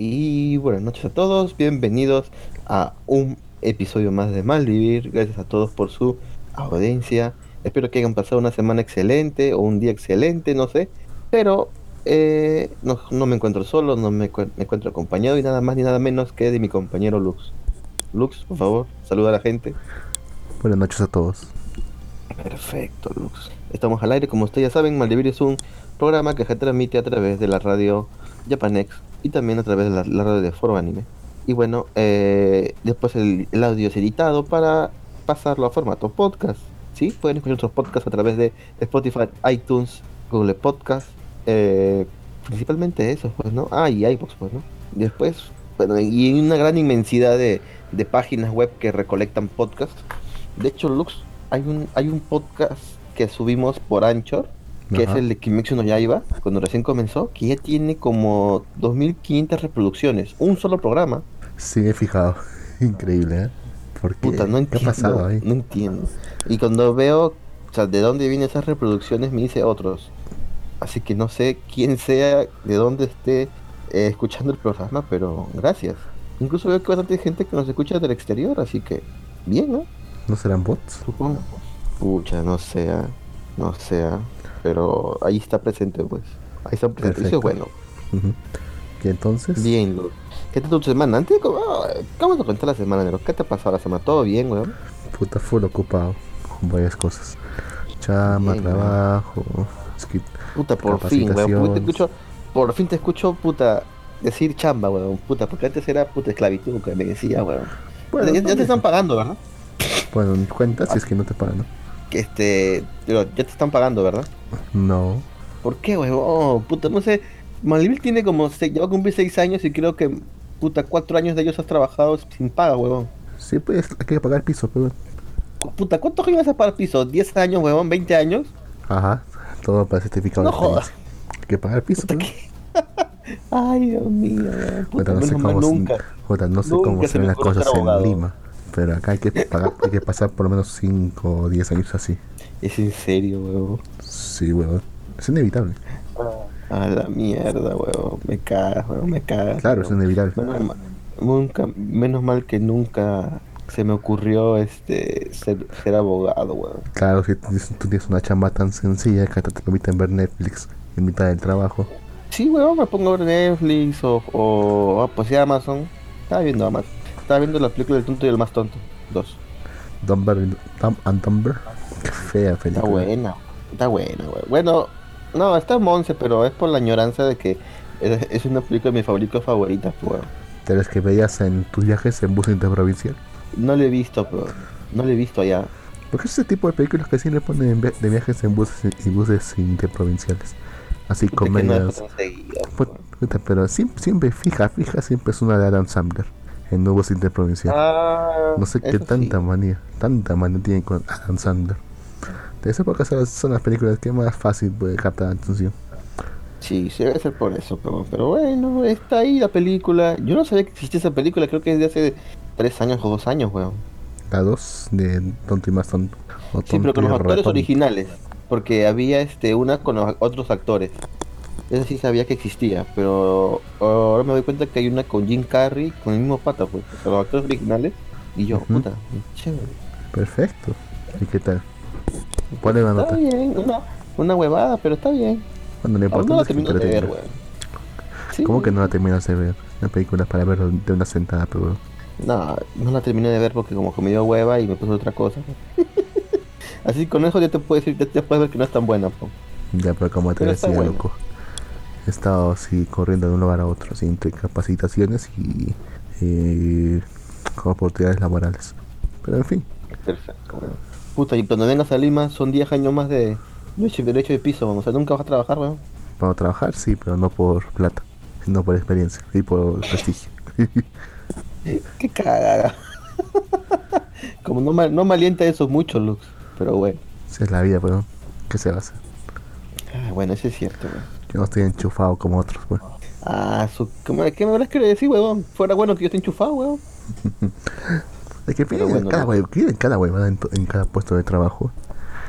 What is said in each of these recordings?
Y buenas noches a todos, bienvenidos a un episodio más de Malvivir. Gracias a todos por su audiencia. Espero que hayan pasado una semana excelente o un día excelente, no sé. Pero eh, no, no me encuentro solo, no me, me encuentro acompañado y nada más ni nada menos que de mi compañero Lux. Lux, por favor, saluda a la gente. Buenas noches a todos. Perfecto, Lux. Estamos al aire, como ustedes ya saben, Maldivir es un programa que se transmite a través de la radio Japanex y también a través de la, la de Foro Anime. Y bueno, eh, después el, audio es editado para pasarlo a formato podcast. ¿sí? Pueden escuchar nuestros podcasts a través de Spotify, iTunes, Google Podcast, eh, principalmente eso, pues, ¿no? Ah, y iVoox, pues, ¿no? Después, bueno, y una gran inmensidad de, de páginas web que recolectan podcasts. De hecho, Lux, hay un, hay un podcast que subimos por Anchor, que Ajá. es el de Kimetsu no Yaiba, cuando recién comenzó, que ya tiene como 2500 reproducciones, un solo programa. Sí, he fijado. Increíble, ¿eh? Porque, Puta, no ¿Qué entiendo. ha pasado ahí? No entiendo. Y cuando veo, o sea, de dónde vienen esas reproducciones, me dice otros. Así que no sé quién sea, de dónde esté eh, escuchando el programa, pero gracias. Incluso veo que bastante gente que nos escucha del exterior, así que bien, ¿no? ¿No serán bots? Supongo. Pucha, no sea, no sea, pero ahí está presente, pues. Ahí está presente. Eso es bueno. Y entonces, Bien, Lu. ¿Qué tal tu semana? Antes, ¿cómo, cómo te cuenta la semana, Nero? ¿Qué te ha pasado la semana? ¿Todo bien, weón? puta, full ocupado con varias cosas. Chama, Bien, trabajo, skip. Puta, por fin, weón. Te escucho, por fin te escucho, puta, decir chamba, weón. Puta, porque antes era puta esclavitud que me decía, weón. Bueno, ya, ya te están pagando, ¿verdad? Bueno, cuenta si es que no te pagan, ¿no? Que este, pero ya te están pagando, ¿verdad? No. ¿Por qué? Oh, puta, no sé. Malvivir tiene como, se, ya va a cumplir seis años y creo que, puta, cuatro años de ellos has trabajado sin paga, weón. Sí, pues hay que pagar piso, pero. Puta, ¿cuántos años vas a pagar piso? ¿10 años, weón? ¿20 años? Ajá, todo para certificado No jodas. Hay que pagar piso, Puta, pero. ¿qué? Ay, Dios mío, weón. Puta, no sé cómo, se- nunca. no sé nunca cómo se ven las cosas en. Lima. Pero acá hay que pagar, hay que pasar por lo menos 5 o 10 años así. Es en serio, weón. Sí, weón. Es inevitable. A la mierda, weón. Me cagas, weón. Me cagas. Claro, es weón. inevitable. Menos mal, nunca, menos mal que nunca se me ocurrió este ser, ser abogado, weón. Claro, si tú tienes- una chamba tan sencilla que hasta te permiten ver Netflix en mitad del trabajo. Sí, weón, me pongo a ver Netflix o, o ah, pues sí, Amazon. Estaba viendo Amazon. Estaba viendo la película del tonto y el más tonto. Dos. Dumber Dumb and Dumber. Qué fea Está película. buena. Está buena, weón. Bueno, no, está Monse, pero es por la añoranza de que es, es una película de mis favoritos favoritas, weón. De las que veías en tus viajes en bus interprovincial. No lo he visto, pero no lo he visto allá. Porque es ese tipo de películas que sí le ponen en de viajes en buses y buses interprovinciales. Así no comedias. puta, pero siempre, siempre fija, fija, siempre es una de Adam Sandler en Nuevos Interprovincial. Ah, no sé qué tanta sí. manía, tanta manía tiene con Adam Sandler. Esa época son las, son las películas que más fácil puede captar la atención. Sí, sí debe ser por eso, pero, pero bueno, está ahí la película. Yo no sabía que existía esa película, creo que es de hace tres años o dos años, weón. La 2 de Tonto y más tonto. O Sí, pero con los actores originales, porque había este una con los otros actores. Esa sí sabía que existía, pero ahora me doy cuenta que hay una con Jim Carrey, con el mismo pata, pues, o sea, los actores originales, y yo, Ujú. puta, chévere. Perfecto. ¿Y qué tal? ¿Cuál es la Está nota? bien, una, una huevada, pero está bien. Bueno, lo Aún no importante la termino de ver, weón. Sí, ¿Cómo que no la terminas de ver? Una película para verlo de una sentada, pero No, no la terminé de ver porque como que me dio hueva y me puso otra cosa. Así con eso ya te puedo decir, ya te puedes ver que no es tan buena, po. ya, pero como te Pero está decía, bueno. loco. He estado así corriendo de un lugar a otro, así, entre capacitaciones y eh, oportunidades laborales. Pero en fin, Perfecto, weón. Puta, y cuando vengas a Lima son 10 años más de derecho, derecho de piso, weón. o sea, nunca vas a trabajar, weón. para trabajar sí, pero no por plata, sino por experiencia y por prestigio. Qué cagada. como no, me- no me alienta eso mucho, Lux, pero bueno. Esa es la vida, pero ¿qué se va a hacer? Ah, bueno, eso es cierto, weón. Yo no estoy enchufado como otros, pues. Ah, su... ¿qué me, qué me habrás querido decir, weón? Fuera bueno que yo esté enchufado, weón. Es que piden bueno, cada, no. piden cada huevada en, cada puesto de trabajo.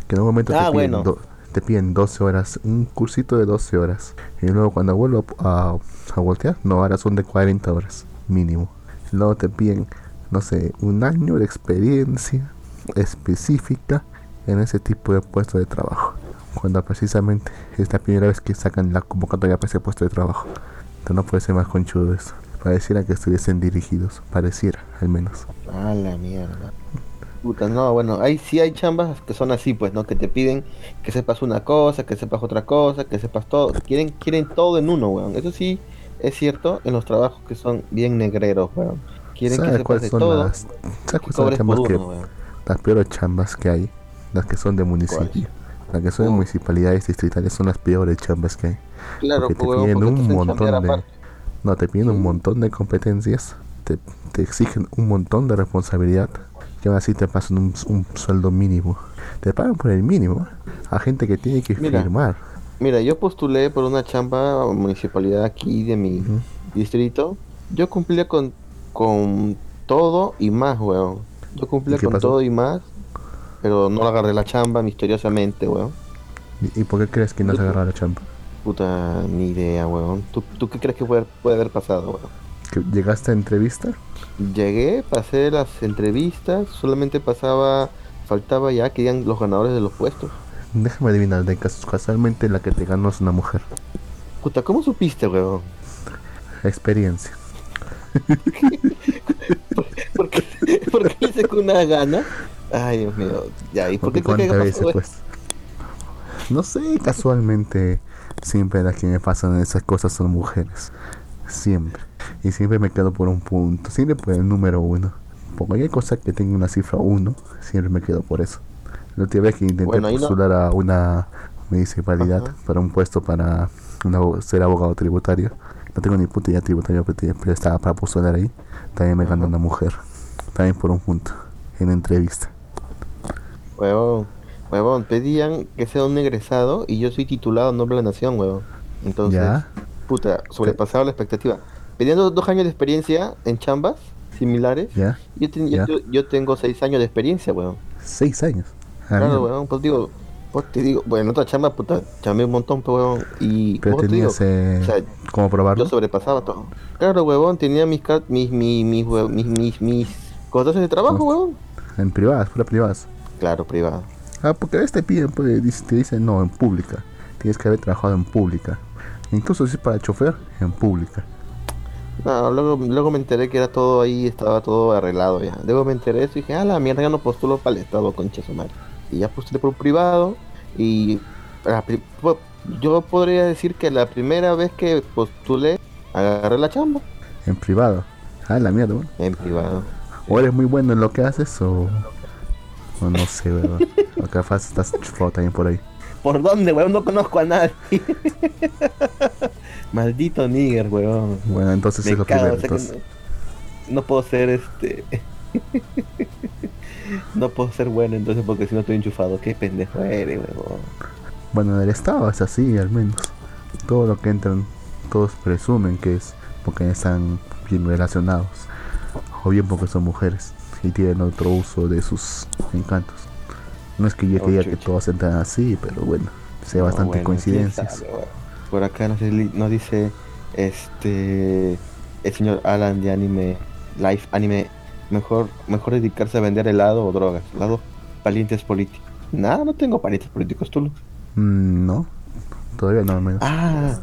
Que en un momento Ah, te piden bueno. do- te piden 12 horas, un cursito de 12 horas. Y luego cuando vuelvo a, a voltear, no, ahora son de 40 horas mínimo. Luego te piden, no sé, un año de experiencia específica en ese tipo de puesto de trabajo. Cuando precisamente es la primera vez que sacan la convocatoria para ese puesto de trabajo. Entonces no puede ser más conchudo eso. Pareciera que estuviesen dirigidos, pareciera al menos. A la mierda. Puta, no, bueno, hay sí hay chambas que son así, pues, ¿no? Que te piden que sepas una cosa, que sepas otra cosa, que sepas todo. Quieren, quieren todo en uno, weón. Eso sí es cierto en los trabajos que son bien negreros, weón. Quieren que ¿Sabes sepas de todo. las, ¿sabes cuáles son las chambas que, uno, weón. las peores chambas que hay? Las que son de municipio. Las que son de Oh. municipalidades distritales son las peores chambas que hay. Claro, porque te pues, piden un montón de aparte. No te piden un montón de competencias te, te exigen un montón de responsabilidad y aún así te pasan un, un sueldo mínimo te pagan por el mínimo a gente que tiene que Mira. firmar Mira, yo postulé por una chamba a municipalidad aquí de mi distrito. Yo cumplía con, con todo y más, weón. Yo cumplía ¿Y qué con pasó? todo y más, pero no agarré la chamba misteriosamente, weón. ¿Y, y por qué crees que no se agarra la chamba? Puta, ni idea, weón. ¿Tú, tú qué crees que puede, puede haber pasado, weón? ¿Que ¿Llegaste a entrevista? Llegué, pasé las entrevistas, solamente pasaba, faltaba ya que digan los ganadores de los puestos. Déjame adivinar, de cas- casualmente la que te ganó es una mujer. Puta, ¿cómo supiste, weón? Experiencia. ¿Por qué, ¿Por qué hice con una gana? Ay, Dios mío. Ya, ¿y por qué pasó, veces, pues. No sé, casualmente siempre las que me pasan esas cosas son mujeres. Siempre. Y siempre me quedo por un punto. Siempre por el número uno. Por cualquier cosa que tenga una cifra uno, siempre me quedo por eso. La última vez que intenté Bueno, no- postular a una municipalidad Ajá. para un puesto para una ser abogado tributario. No tengo ni puta idea tributaria, pero, estaba para postular ahí. También me ganó una mujer. También por un punto. En entrevista. Huevón, huevón, pedían que sea un egresado y yo soy titulado en Noble de la Nación, huevón. Entonces, ¿Ya? puta, sobrepasaba la expectativa. Pedían dos, años de experiencia en chambas similares. ¿Ya? Yo, ten- Ya. yo, yo tengo seis años de experiencia, huevón. Seis años. Ah, Claro, mira. huevón, pues digo, pues te digo, bueno, en otra chamba, puta, chamé un montón, pues, huevón. Y, Pero ¿cómo te digo? tenías eh, o sea, cómo probarlo. Yo sobrepasaba todo. Claro, huevón, tenía mis, mis, mis, mis, mis, mis, de trabajo, huevón. En privadas, fuera privadas. Claro, privado. Ah, porque a veces te piden, pues, te dicen no, en pública. Tienes que haber trabajado en pública. Incluso si es para chofer, en pública. No, luego, luego me enteré que era todo ahí, estaba todo arreglado ya. Luego me enteré de eso y dije, ah, la mierda, ya no postulo para el Estado, concha su madre. Y ya postulé por un privado y yo podría decir que la primera vez que postulé, agarré la chamba En privado. Ah, la mierda, bueno. en privado. O eres muy bueno en lo que haces o... O no sé, weón. o capaz estás chufado también por ahí. ¿Por dónde, weón? No conozco a nadie. Maldito nigger, weón. Bueno, entonces Me es lo cago, primero. o sea no, no puedo ser este. no puedo ser bueno entonces porque si no estoy enchufado. Qué pendejo eres, weón. Bueno, en el estado es así, al menos. Todo lo que entran, todos presumen que es porque están bien relacionados. O bien porque son mujeres y tienen otro uso de sus encantos. No es que yo Oh, diga que todos entran así, pero bueno, sé bastante bueno, coincidencias. sabe, weón. Por acá nos, nos dice este el señor Alan de anime, live anime, mejor, mejor dedicarse a vender helado o drogas. Lado parientes políticos. Nada, no tengo parientes políticos, tú. Mm, no, todavía no, al menos. Ah,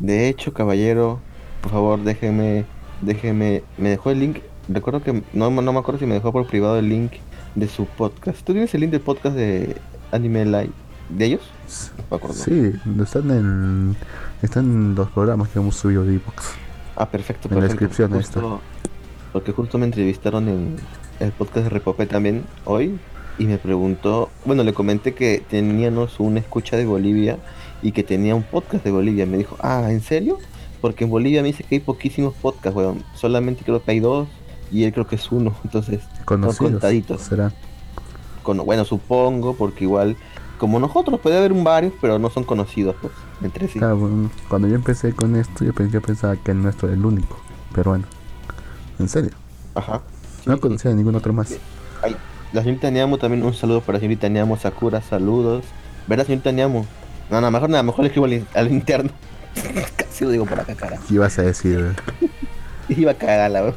de hecho, caballero, por favor, déjeme, déjeme, me dejó el link. Recuerdo que no, no me acuerdo si me dejó por privado el link de su podcast. ¿Tú tienes el link del podcast de Anime Live de ellos? No me acuerdo. Sí, están en, están en los programas que hemos subido de Evox. Ah, perfecto, En la descripción Justo- Porque justo me entrevistaron en el podcast de Repopé también hoy y me preguntó, bueno, le comenté que teníamos una escucha de Bolivia y que tenía un podcast de Bolivia. Me dijo, ah, ¿en serio? Porque en Bolivia me dice que hay poquísimos podcasts, weón. Solamente creo que hay dos y él creo que es uno. Entonces, Conocidos. contaditos. Será. con, bueno, supongo, porque igual, como nosotros, puede haber un varios, pero no son conocidos, pues, entre sí. Claro, bueno, cuando yo empecé con esto, yo, pens- yo pensaba que el nuestro era el único. Pero bueno, en serio, Ajá. no Sí, sí. conocía a ningún otro más. Ay, la señorita Niamo también un saludo para la señorita Niamo Sakura, saludos. ¿Verdad, señorita Ñamo? No, no, mejor nada, mejor le escribo al, al interno. Casi lo digo por acá, cara. ¿Qué ibas a decir? Iba a cagarla, weón.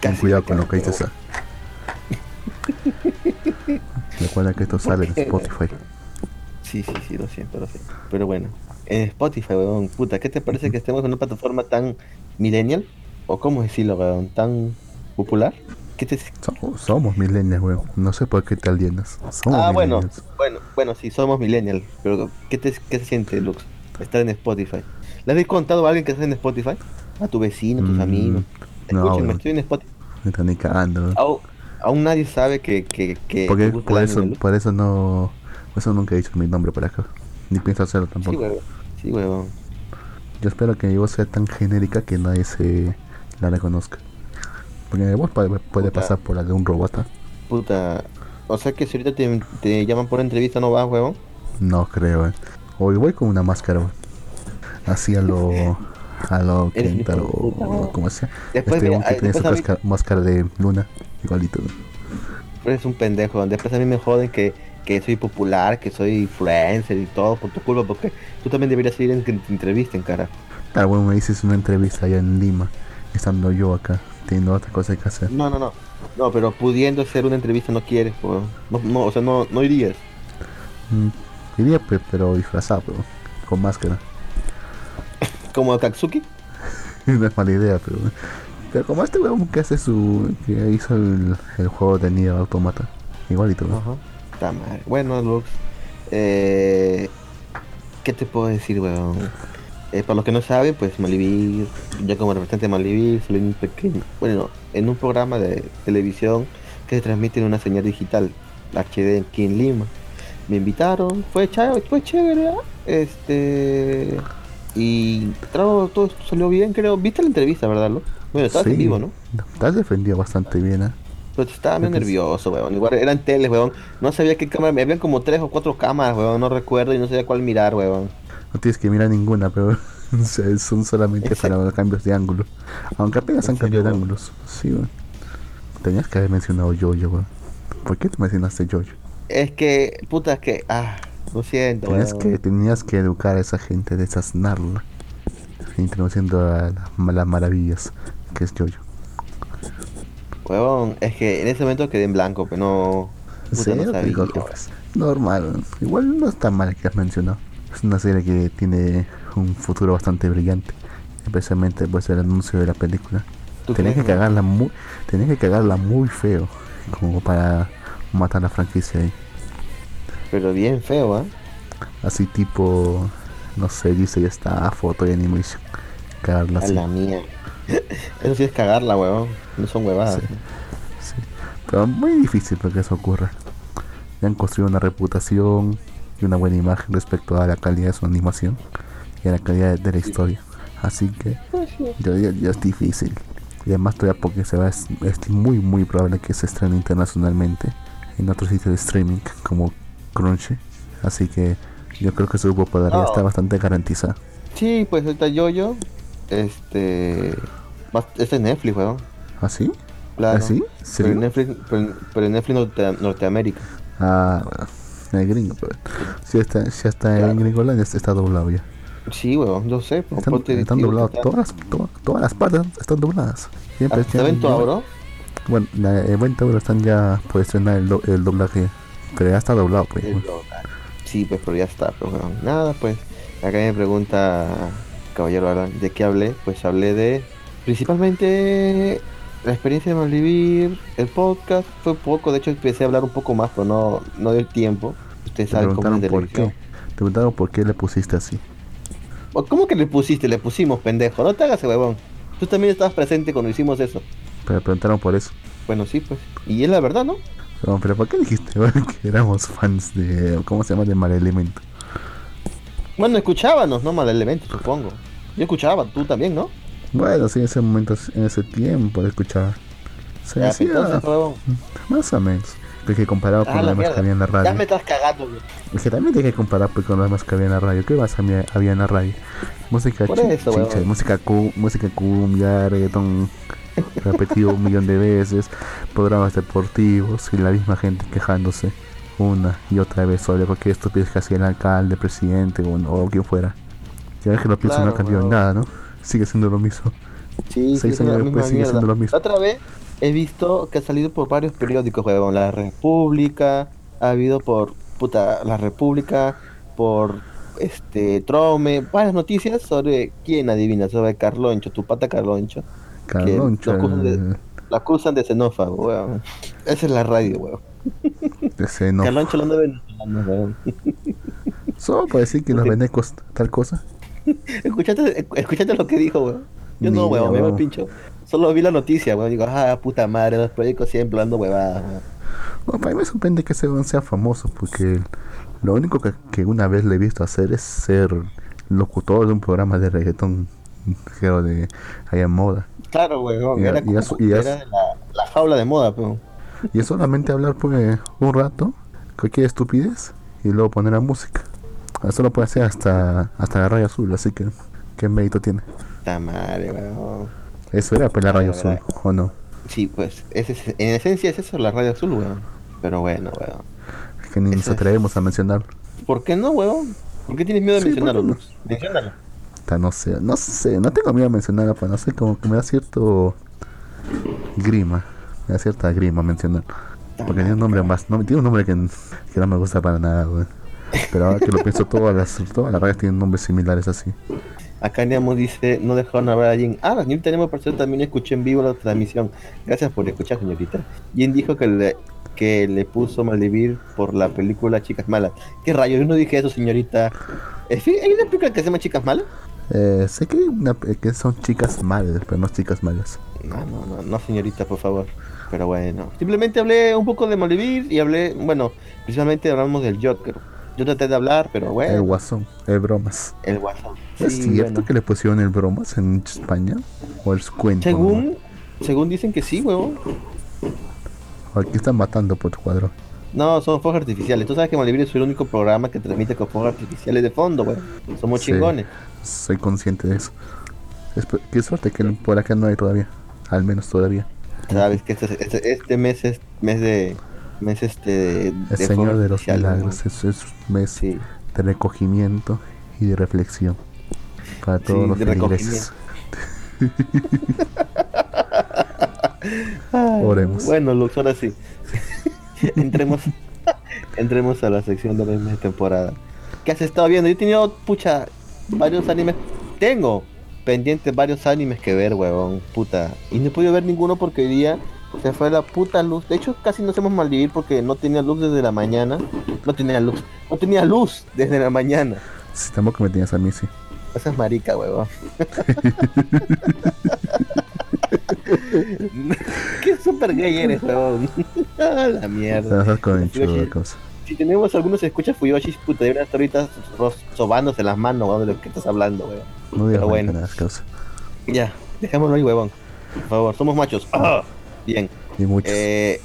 Ten cuidado con lo que dices. Recuerda que esto sale en Spotify. Sí, sí, sí, lo siento, lo siento. Pero bueno, en Spotify, weón, puta, ¿qué te parece que estemos en una plataforma tan millennial? ¿O cómo decirlo, weón? ¿Tan popular? ¿Qué te... Somos, somos millennials, weón. No sé por qué te alienas. Somos Ah, bueno, millennials. bueno, bueno, sí, somos millennial, pero ¿qué, te, qué se siente, Lux? Estar en Spotify. ¿Le has contado a alguien que está en Spotify? A tu vecino, a tus Mm, amigos. no, Escúchenme, weón. estoy en Spotify. Me están ni cagando. Aún, aún nadie sabe que, que, que Porque por eso, por eso no. Por eso nunca he dicho mi nombre por acá. Ni pienso hacerlo Sí, tampoco. huevón. Sí, huevón. Yo espero que mi voz sea tan genérica que nadie se la reconozca. Porque mi voz puede, pasar por la de un robot. ¿ah? Puta. O sea que si ahorita te, te llaman por entrevista no vas, huevón. No creo, eh. O voy con una máscara. Así a lo. A lo Eres Kentaro, o como sea. Después, este que tiene su máscara, de luna, igualito. weón. Eres un pendejo. Después a mí me joden que, que soy popular, que soy influencer y todo por tu culpa. Porque tú también deberías ir en que te entrevisten, cara. Ah, bueno, me dices una entrevista allá en Lima, estando yo acá, teniendo otra cosa que hacer. No, no, no. No, pero pudiendo hacer una entrevista no quieres. No, no, o sea, no, no irías. Mm, iría, pe- pero disfrazado, pero con máscara. Como Katsuki. no es mala idea, pero. Pero como este weón que hace su. que hizo el, el juego de Nier Automata. Igualito, ¿no? Ajá. Está mal. Bueno, Lux. Eh, ¿Qué te puedo decir, weón? Eh, para los que no saben, pues Malivir, yo como representante de Malivir, soy un pequeño, bueno, en un programa de televisión que se transmite en una señal digital, HD aquí en Lima. Me invitaron, fue chévere, fue chévere, ¿ah? este, y todo, todo salió bien, creo. ¿Viste la entrevista, verdad, Lux? Bueno, estabas en Sí. vivo, ¿no? Has defendido bastante bien, ¿eh? Pero estaba sí. nervioso, weón. Igual eran teles, weón. No sabía qué cámara. Habían como tres o cuatro cámaras, weón. No recuerdo y no sabía cuál mirar, weón. No tienes que mirar ninguna, pero son solamente para cambios de ángulo. Aunque apenas ¿En han cambiado de ángulos. Sí, weón. Tenías que haber mencionado Jojo, weón. ¿Por qué te mencionaste Jojo? Es que, puta, es que. Ah, lo siento, Tenías weón. que, tenías que educar a esa gente, desasnarla. Introduciendo a la- las maravillas que es Jojo. Weón, es que en ese momento quedé en blanco, pero no. Puta, no sabía, digo pues, normal. Igual no está mal que has mencionado. Es una serie que tiene un futuro bastante brillante. Especialmente pues el anuncio de la película. ¿Tú Tenías que cagarla muy, tenías que cagarla muy feo. Como para matar la franquicia ahí. Pero bien feo, ¿ah? Así tipo, no sé, dice ya está foto y animation. Cagarla A así. la mía. Eso sí es cagarla, weón. No son huevadas. Sí. Sí. Pero muy difícil para que eso ocurra. Ya han construido una reputación y una buena imagen respecto a la calidad de su animación y a la calidad de la historia. Así que yo diría ya es difícil. Y además todavía porque se va, es, es muy muy probable que se estrene internacionalmente en otros sitios de streaming como Crunchy. Así que yo creo que su popularidad No. está bastante garantizada. Sí, pues ahorita yo-yo. Este. Este es Netflix, weón. ¿Así? Claro. ¿Así? Pero en. Netflix, pero, en- pero en Netflix Norte- Norteamérica. Ah, bueno, el gringo, pero si está, si está en Claro. Gringolandia está doblado ya. Sí, weón, yo sé. pues, Están, están doblados, está- todas las, to- todas las partes están dobladas. Siempre Evento Auro. Bueno, la Evento Auro están ya por estrenar el, do- el doblaje, pero ya está doblado, pues. Sí, pues, pero ya está, pues, weón. Nada, pues. Acá me pregunta, caballero, Alan, ¿de qué hablé? Pues hablé de. Principalmente. La experiencia de Malvivir, el podcast, fue poco, de hecho empecé a hablar un poco más, pero no, no dio el tiempo. Ustedes Te saben cómo es preguntaron de por qué. Te preguntaron por qué le pusiste así. ¿Cómo que le pusiste? Le pusimos, pendejo. No te hagas, huevón. Tú también estabas presente cuando hicimos eso. Pero preguntaron por eso. Bueno, sí, pues. Y es la verdad, ¿no? Pero, pero ¿por qué dijiste bueno, que éramos fans de. ¿Cómo se llama? De Mal Elemento? Bueno, escuchábamos, ¿no? Mal elemento, supongo. Yo escuchaba, tú también, ¿no? Bueno, sí, en ese momento, en ese tiempo escuchaba. Se Ya, hacía entonces, huevón. más o menos. Porque comparado con Ah, lo la demás que había en la mierda. Ya radio. me estás cagando, güey. Es que también hay que comparar pues, con lo demás que había en la radio. ¿Qué más había, en la radio? Música eso, chicha, música, cu- música cumbia, reggaetón repetido un millón de veces, programas deportivos y la misma gente quejándose una y otra vez sobre cualquier estupidez que hacía el alcalde, presidente o, o quien fuera. Ya ves que lo pienso no ha Claro, cambiado nada, ¿no? Sigue siendo lo mismo. Sí, Seis sí, años después sigue siendo lo mismo. Otra vez he visto que ha salido por varios periódicos, huevón. La República, ha habido por, puta, La República, por, este, Trome, varias noticias sobre, ¿quién adivina? Sobre Carloncho, tu pata Carloncho. Carloncho, lo acusan de- Lo acusan de xenófago, weón. Esa es la radio, weón. ese no. Carloncho lo anda venezolano, weón. Solo para decir que los venecos, tal cosa. ¿Escuchaste, escuchaste lo que dijo, weón? Yo Ni no, idea, weón, me weón. pincho. Solo vi la noticia, weón. Digo, ah, puta madre, los periódicos siempre hablando huevadas, weón. Bueno, para mí me sorprende que ese weón sea famoso, porque lo único que, que una vez le he visto hacer es ser locutor de un programa de reggaetón, creo, de allá en moda. Claro, weón. Era, como- y era la, la jaula de moda, weón. Y es solamente hablar pues un rato, cualquier estupidez, y luego poner la música. Eso lo puede hacer hasta, hasta la radio azul, así que qué mérito tiene. Puta madre, weón. Eso era pues la radio Ah, azul. ¿o no? Sí, pues, ese es- en esencia es eso, la radio azul, weón. Pero bueno, weón. Es que ni nos es- atrevemos a mencionarlo. ¿Por qué no, weón? ¿Por qué tienes miedo de Sí, ¿por mencionarlo, no? Menciónalo. No sé, no sé, no tengo miedo a mencionarlo, pero no sé, como que me da cierto grima, me da cierta grima mencionar. Porque tiene un nombre más, no, tiene un nombre que, que no me gusta para nada, güey. Pero ahora que lo pienso, todas las, todas las radios tienen nombres similares así. Acá Nemo dice, no dejaron hablar a Jin. Ah, la señorita Nemo por cierto también escuché en vivo la transmisión. Gracias por escuchar, señorita. Jin dijo que le, que le puso Maldivir por la película Chicas Malas. ¿Qué rayos? Yo no dije eso, señorita. ¿En fin, ¿Hay una película que se llama Chicas Malas? Eh, sé que, una- que son chicas malas, pero no chicas malas. No, no, no, no, señorita, por favor. Pero bueno, simplemente hablé un poco de Maldivir y hablé, bueno, precisamente hablamos del Joker. Yo traté de hablar, pero El bueno, guasón, el bromas. el WhatsApp. ¿Es Sí, cierto bueno. que le pusieron el bromas en España? ¿O el cuento? Según, según dicen que sí, huevón. ¿O aquí están matando por tu cuadro? No, son fuegos artificiales. Tú sabes que Malibir es el único programa que transmite con fuegos artificiales de fondo, güey. Somos Sí. chingones. Soy consciente de eso. Qué suerte que por acá no hay todavía. Al menos todavía. Sabes que este, este, este mes es mes de mes este de, El de Señor de los Milagros es, es un mes Sí. de recogimiento y de reflexión para todos Sí, los feligreses. Oremos. Bueno, Lux, ahora sí. entremos entremos a la sección de la misma temporada. ¿Qué has estado viendo? Yo he tenido, pucha, varios animes. Tengo pendientes varios animes que ver, huevón. Puta. Y no he podido ver ninguno porque hoy día se fue la puta luz. De hecho, casi nos hemos maldivir porque no tenía luz desde la mañana. No tenía luz. No tenía luz desde la mañana. Si tampoco me a mí, sí. Esa es marica, huevón. Qué super gay eres, huevón. A la mierda. Con cosa. Si tenemos algunos escuchas Fuyoshi, puta, deberían estar ahorita sobándose las manos, weón, de lo que estás hablando, weón. No digas Pero bueno. nada, causa. Ya, dejémoslo ahí, huevón. Por favor, somos machos. Ah, Bien. Y muchos. Eh,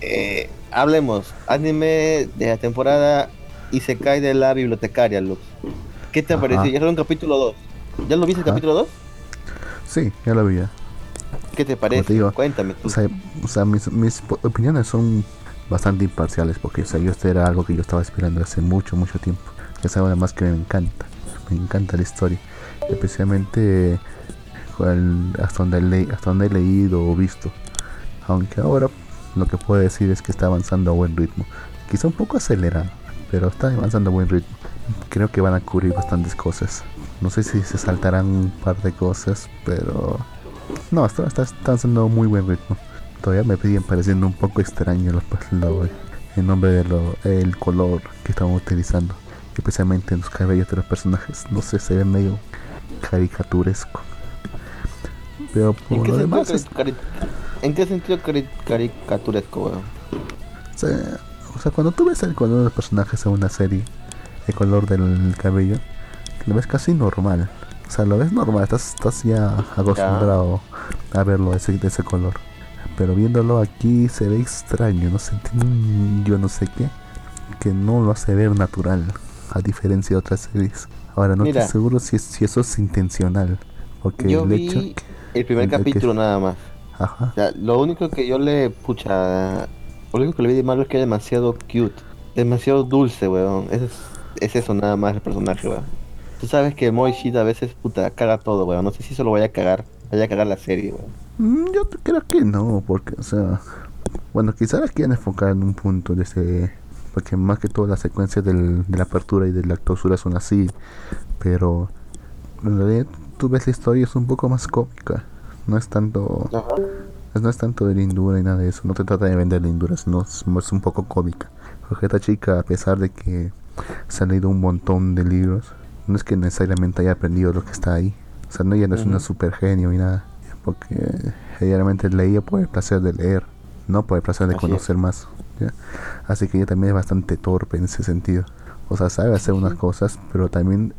eh, hablemos. Anime de la temporada y se cae de la bibliotecaria, Lux. ¿Qué te Ajá. pareció? Ya salió un capítulo 2. ¿Ya lo viste el capítulo 2? Sí, ya lo vi ya. ¿Qué te parece? te digo, Cuéntame. tú. O sea, o sea mis, mis opiniones son bastante imparciales porque o sea, yo esto era algo que yo estaba esperando hace mucho, mucho tiempo. Es algo además que me encanta. Me encanta la historia. Especialmente el- hasta, donde le- hasta donde he leído o visto. Aunque ahora lo que puedo decir es que está avanzando a buen ritmo. Quizá un poco acelerado, pero está avanzando a buen ritmo. Creo que van a cubrir bastantes cosas. No sé si se saltarán un par de cosas, pero no, está, está, está a muy buen ritmo. Todavía me siguen pareciendo un poco extraño lo- lo- el nombre de lo, el color que estamos utilizando, especialmente en los cabellos de los personajes. No sé, se ve medio caricaturesco. Pero ¿En por qué lo demás, cari- ¿En qué sentido cari- caricaturesco, weón? o sea, o sea, cuando tú ves el color de los personajes en una serie, el color del cabello, lo ves casi normal. O sea, lo ves normal, estás, estás ya acostumbrado a verlo de ese, de ese color. Pero viéndolo aquí se ve extraño, no sé, tiene un yo no sé qué, que no lo hace ver natural, a diferencia de otras series. Ahora no Mira. estoy seguro si, si eso es intencional, porque Yo el vi hecho... el primer el que- capítulo nada más. Ajá, O sea, lo único que yo le, pucha, Lo único que le vi de malo es que es demasiado cute. Demasiado dulce, weón. Es, es eso nada más el personaje, weón. Tú sabes que Moishid a veces, puta, caga todo, weón. No sé si eso lo vaya a cagar. Vaya a cagar la serie, weón. Mm, Yo creo que no, porque, o sea, bueno, quizás las quieren enfocar en un punto de ese, porque más que todo las secuencias del, de la apertura y de la clausura son así, pero en realidad tú ves la historia es un poco más cómica, no es tanto, Ajá. no es tanto de lindura y nada de eso, no te trata de vender lindura, sino es, es un poco cómica, porque esta chica, a pesar de que se ha leído un montón de libros, no es que necesariamente haya aprendido lo que está ahí, o sea, no, ella no es una super genio y nada, porque ella realmente leía por el placer de leer, no por el placer de Así es. conocer más. ¿ya? Así que ella también es bastante torpe en ese sentido. O sea, sabe hacer unas cosas, pero también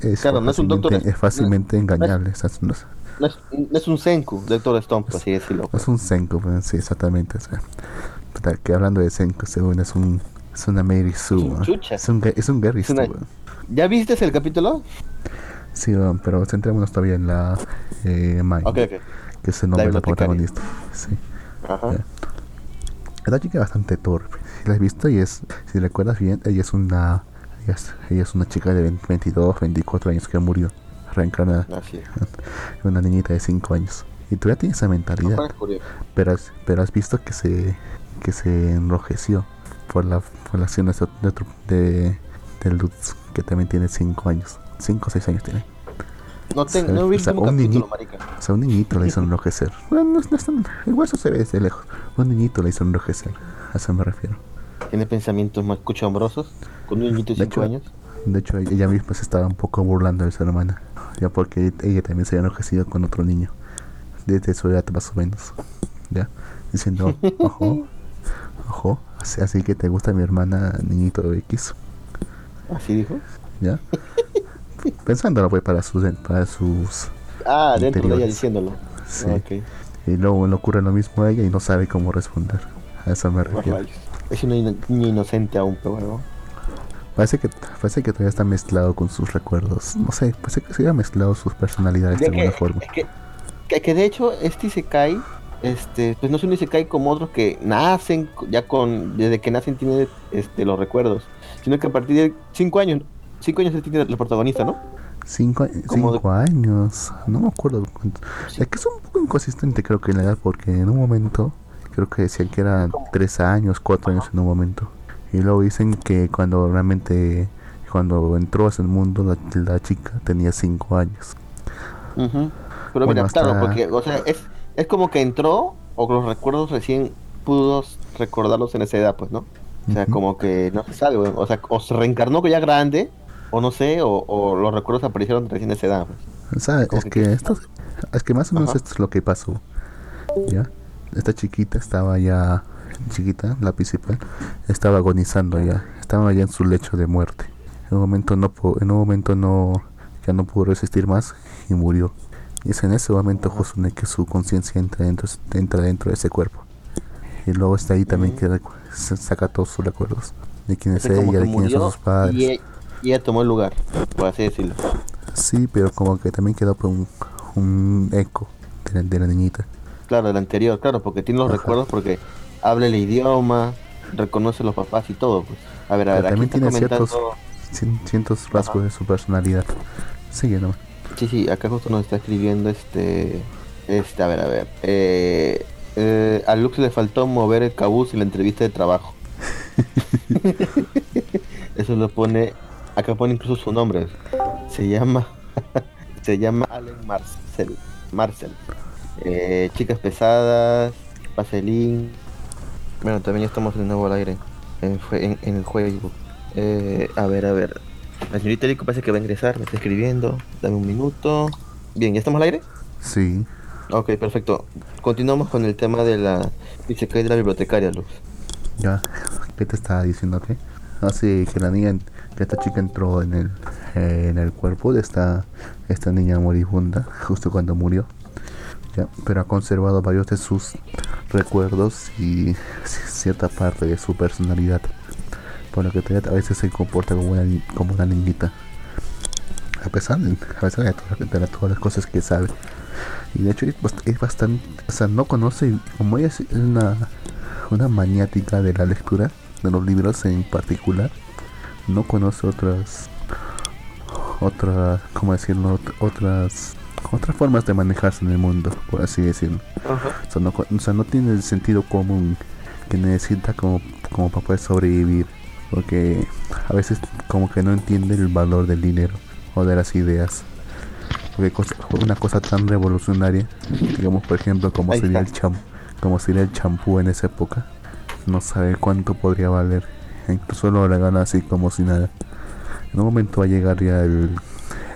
es, Claro, no es un doctor, fácilmente, es- es fácilmente no es- engañable. no es, No es, es un Senku, Doctor Stone, por así decirlo. no es un Senko, pues, sí, exactamente. o sea, que hablando de Senko, según es un es una Mary Sue. Es un ¿no? Es un, Ga- es un Gary Stu, ¿no? ¿Ya viste el capítulo? Sí, pero centrémonos todavía en la eh, Mai, Ok, ok. que es el nombre de la protagonista. Sí. Ajá. Ya. Esta chica es bastante torpe. Si la has visto, y es, si recuerdas bien, ella es una ella es, ella es una chica de 20 22, 24 años que murió, reencarnada, Así es. una niñita de 5 añuz. Y tú ya tienes esa mentalidad, curioso. pero has, pero has visto que se que se enrojeció por la por las acciones de, de, de, Lutz, que también tiene 5 años. 5 o 6 años tiene. No, te, O sea, no he o sea, un capítulo, niñi- marica. O sea, un niñito le hizo enrojecer. Bueno, no, es- no tan- el hueso se ve desde lejos. Un niñito le hizo enrojecer. A eso me refiero. Tiene pensamientos más cochombrosos. Con un niñito de De 5 hecho, años. De hecho, ella misma se estaba un poco burlando de su hermana. Ya porque ella también se había enrojecido con otro niño. Desde su edad más o menos. Ya. Diciendo, ojo, ojo. Así, que te gusta mi hermana niñito X. Así dijo. Ya. Pensándolo pues para sus para sus Ah, dentro de ella diciéndolo. sí. Ah. Y luego le ocurre lo mismo a ella y no sabe cómo responder. A eso me refiero. Es una niña inocente aún, pero bueno. Parece que, parece que todavía está mezclado con sus recuerdos. No sé, parece que se hubiera mezclado sus personalidades de Ya que, alguna forma. es que, que, que de hecho este Isekai, este, pues no es un Isekai como otros que nacen ya con, desde que nacen tienen este, los recuerdos, sino que a partir de 5 años, 5 años tiene el protagonista, ¿no? Cinco, Como de- cinco años, no me acuerdo cuánto. Sí. Es que es un poco inconsistente creo que la edad porque en un momento creo que decían que eran ¿Cómo? tres años, cuatro años en un momento. Y luego dicen que cuando realmente, cuando entró a ese mundo la, la chica tenía cinco años. Ujú. Pero Bueno, mira, hasta- claro, porque, o sea, es, es como que entró, o los recuerdos recién pudo recordarlos en esa edad, pues, ¿no? O sea, como que no se sabe, güey. o sea, o se reencarnó ya grande, o no sé, o, o los recuerdos aparecieron recién a esa edad, pues. O sea, es que que, que- esto, es que más o menos Ajá. esto es lo que pasó. ¿Ya? Esta chiquita estaba ya, chiquita, la principal, estaba agonizando ya, estaba ya en su lecho de muerte. En un momento no, en un momento no, ya no pudo resistir más y murió. Y es en ese momento Josune que su conciencia entra dentro, entra dentro de ese cuerpo. Y luego está ahí también que saca todos sus recuerdos. De quién es ella, de quiénes son sus padres. Y, y ella tomó el lugar, por así decirlo. Sí, pero como que también quedó un, un eco de la, de la niñita. Claro, el anterior, claro, porque tiene los Ajá. recuerdos porque habla el idioma, reconoce a los papás y todo, pues. A ver, a Pero ver, aquí también está tiene comentando... ciertos- cientos rasgos de su personalidad. Sigue nomás. Sí, sí, acá justo nos está escribiendo este... Este, a ver, a ver. Eh, eh, a Lux le faltó mover el cabuz en la entrevista de trabajo. Eso lo pone... Acá pone incluso su nombre. Se llama... se llama Allen Marcel. Marcel. Eh, chicas pesadas. Vaselín. Bueno, también ya estamos de nuevo al aire. En, en, en el juego. A ver, a ver. La señorita Rico parece que va a ingresar. Me está escribiendo. Dame un minuto. Bien, ¿ya estamos al aire? Sí. Ok, perfecto. Continuamos con el tema de la Isekai de la bibliotecaria, Luz. Ya. ¿Qué te estaba diciendo? ¿Qué? Así que la niña, que esta chica entró en el, eh, en el cuerpo de esta, esta niña moribunda, justo cuando murió. Ya, pero ha conservado varios de sus recuerdos y cierta parte de su personalidad. Por lo que todavía a veces se comporta como una, como una niñita. A pesar de, a pesar de, todas- de todas las cosas que sabe. Y de hecho es, es bastante, o sea, no conoce, como ella es una, una maniática de la lectura, de los libros en particular. No conoce otras, otras, ¿cómo decirlo? Otras, otras formas de manejarse en el mundo, por así decirlo. O, sea, no, o sea, no tiene el sentido común que necesita como, como para poder sobrevivir. Porque a veces como que no entiende el valor del dinero o de las ideas. Porque una cosa tan revolucionaria, digamos por ejemplo como sería el champú, como sería el champú en esa época, no sabe cuánto podría valer. Incluso lo regala así como si nada. En un momento va a llegar ya el,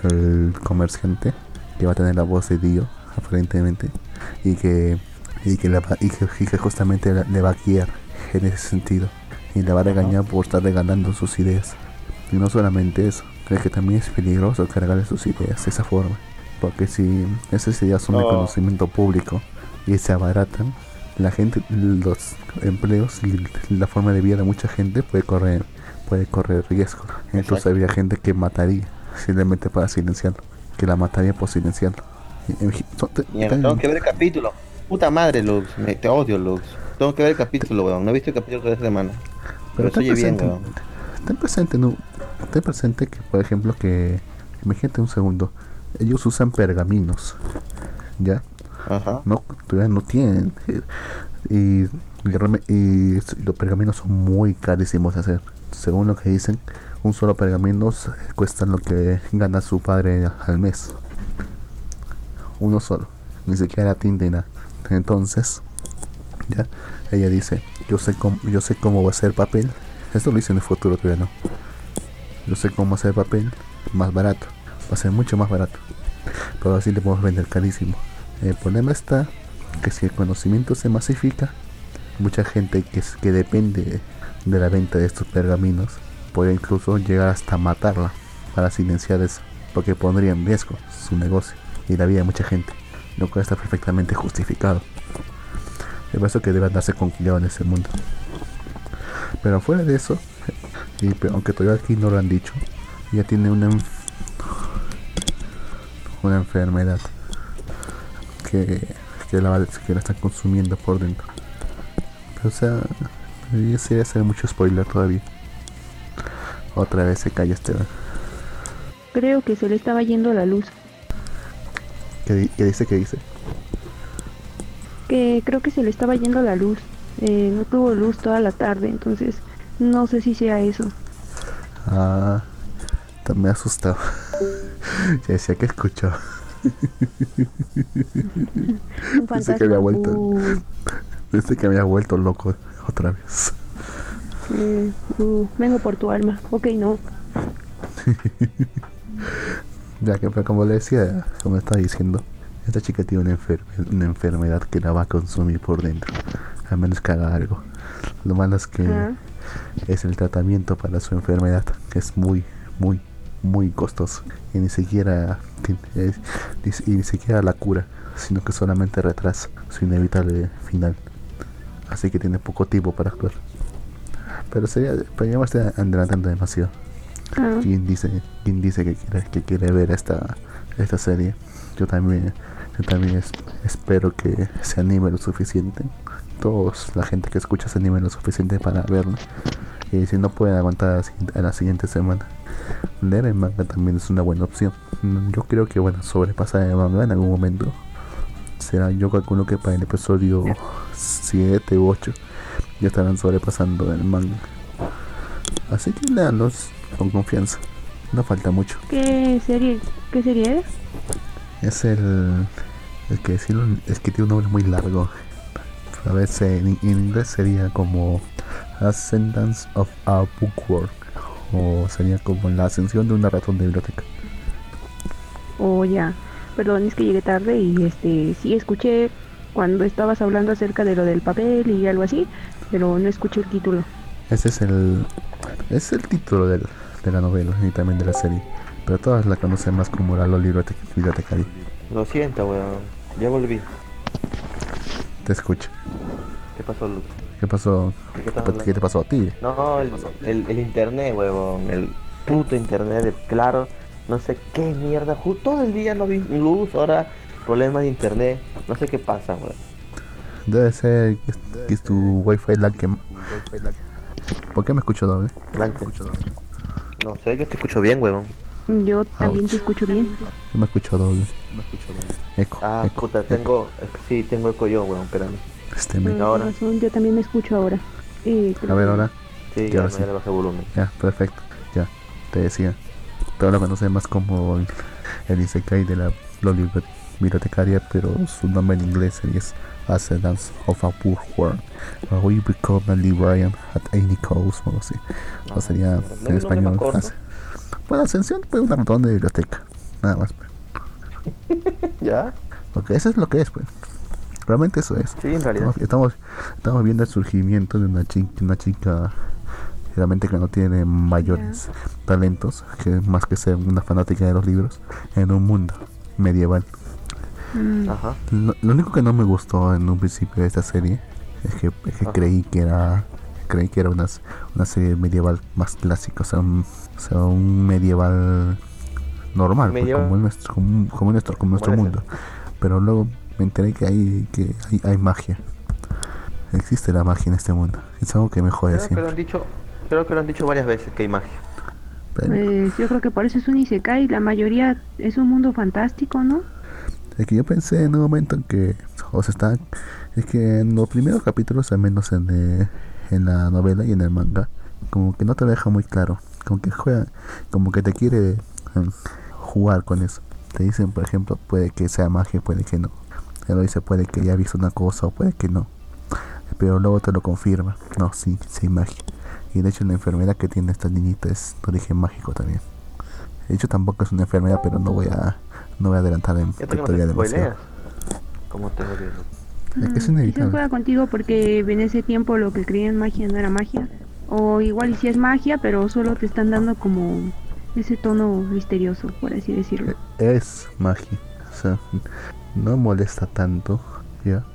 el comerciante que va a tener la voz de Dio, aparentemente, y que y que, y que, justamente le va a guiar en ese sentido y le va a regañar por estar regalando sus ideas. Y no solamente eso, es que también es peligroso cargarle sus ideas de esa forma. Porque si esas ideas son de conocimiento público y se abaratan, la gente, los empleos y la forma de vida de mucha gente puede correr, puede correr riesgo. Entonces habría gente que mataría simplemente para silenciarlo, que la mataría por silenciarlo. tengo que ver el capítulo. Puta madre, Lux, me, te odio, Lux. Tengo que ver el capítulo, weón. No he visto el capítulo de esta semana. Pero, estoy presente, bien, Ten presente, no. Ten presente que, por ejemplo, que. Imagínate un segundo. Ellos usan pergaminos. ¿Ya? Ajá. No, todavía no tienen. Y, y, los pergaminos son muy carísimos de hacer. Según lo que dicen, un solo pergamino cuesta lo que gana su padre al mes. Uno solo. Ni siquiera tinta y nada. Entonces, ya, ella dice, yo sé cómo, yo sé cómo va a ser papel. Esto lo hice en el futuro todavía no. Yo sé cómo hacer papel más barato. Va a ser mucho más barato. Pero así le podemos vender carísimo. El problema está que si el conocimiento se masifica, mucha gente que, que depende de la venta de estos pergaminos puede incluso llegar hasta matarla para silenciar eso, porque pondría en riesgo su negocio y la vida de mucha gente lo cual está perfectamente justificado. Es por eso que debe andarse con en ese mundo. Pero fuera de eso, y, aunque todavía aquí no lo han dicho, ya tiene una, una enfermedad que, que, la, que la está consumiendo por dentro. Pero, o sea, ya sería hacer mucho spoiler todavía. Otra vez se calla este. Creo que se le estaba yendo la luz. ¿Qué, dice? ¿Qué dice? Que creo que se le estaba yendo la luz. Eh, no tuvo luz toda la tarde, entonces no sé si sea eso. Ah, me asustado. ya decía que escuchó. Dice que había vuelto. Dice que había vuelto loco otra vez. Uh, vengo por tu alma. Ok, no. Ya que como le decía, como estaba diciendo, esta chica tiene una, una enfermedad que la va a consumir por dentro, a menos que haga algo. Lo malo es que es el tratamiento para su enfermedad, que es muy, muy, muy costoso. Y ni siquiera, y ni siquiera la cura, sino que solamente retrasa su inevitable final. Así que tiene poco tiempo para actuar. Pero sería, pero ya me estoy adelantando demasiado. ¿Quién dice, quién dice que quiere, que quiere ver esta, esta serie? Yo también, yo también espero que se anime lo suficiente. Todos, la gente que escucha se anime lo suficiente para verlo. Y si no pueden aguantar a la siguiente semana, leer el manga también es una buena opción. Yo creo que bueno, sobrepasar el manga en algún momento. Será, yo calculo que para el episodio 7 u 8 ya estarán sobrepasando el manga. Así que leanlos con confianza. No falta mucho. ¿Qué serie, qué serie es? Es el, el que decirlo, es que tiene un nombre muy largo. A veces en, inglés sería como Ascendance of a Bookworm o sería como la ascensión de una ratón de biblioteca. Oh ya, perdón es que llegué tarde y este sí escuché cuando estabas hablando acerca de lo del papel y algo así, pero no escuché el título. Ese es el es el título del, de la novela y también de la serie. Pero todas la conocen más como la Loli Bibliotecaria. Lo siento, weón. Ya volví. Te escucho. ¿Qué pasó, Luz? ¿Qué pasó? ¿Qué, te pasó a ti? No, el, el, internet, weón. El puto internet de claro. No sé qué mierda. Todo el día no vi luz, ahora problemas de internet. No sé qué pasa, weón. Debe ser que es, que es tu wifi lag que... ¿Por qué me escucho doble? No sé, yo te escucho bien, huevón. Yo también te escucho bien. Yo me escucho doble. Eco, Ah, eco. puta, tengo. Sí, tengo eco yo, huevón, espérame. Este me... Mm, ahora. con razón, yo también me escucho ahora. Eh, A ver ahora. Sí, Ya, ya, no, sí. le bajé volumen. Ya, perfecto. Ya, te decía. Todo lo conoce más como el, el Isekai de la Loli bibliotecaria, pero su nombre en inglés es Ascendance of a Poor World. We become a librarian at any cost, o algo así. O sería ¿No en español. Bueno, Ascensión fue un ratón de biblioteca. Nada más. pues. ¿Ya? Porque eso es lo que es, pues. Realmente eso es. Sí, en realidad. Estamos, estamos, estamos viendo el surgimiento de una chica, una chica realmente que no tiene mayores talentos, que más que ser una fanática de los libros, en un mundo medieval. mm, Ajá. Lo, lo único que no me gustó en un principio de esta serie es que, es que creí que era creí que era una, una serie medieval más clásica, o sea, un, o sea, un medieval normal, pues, Medieval. como nuestro, como, como nuestro, como nuestro mundo. Pero luego me enteré que hay que hay, hay magia. Existe la magia en este mundo. Es algo que me jode Creo que lo siempre. han dicho. Creo que lo han dicho varias veces que hay magia. Pero Pues yo creo que por eso es un Isekai. La mayoría es un mundo fantástico, ¿no? es que yo pensé en un momento en que, o sea, está, es que en los primeros capítulos, al menos en, eh, en la novela y en el manga, como que no te lo deja muy claro. Como que juega, como que te quiere em, jugar con eso. Te dicen, por ejemplo, puede que sea magia, puede que no. Te lo dice, puede que haya visto una cosa o puede que no. Pero luego te lo confirma. No, sí, sí magia. Y de hecho la enfermedad que tiene esta niñita es de origen mágico también. De hecho tampoco es una enfermedad, pero no voy a no voy a adelantar en Ya historia demasiado. spoileas. ¿Cómo tengo que.? Es que es Mm, inevitable. Quizás juega contigo porque en ese tiempo lo que creían magia no era magia. O igual y si es magia, pero solo te están dando como ese tono misterioso, por así decirlo. Es magia. O sea, no molesta tanto, ya.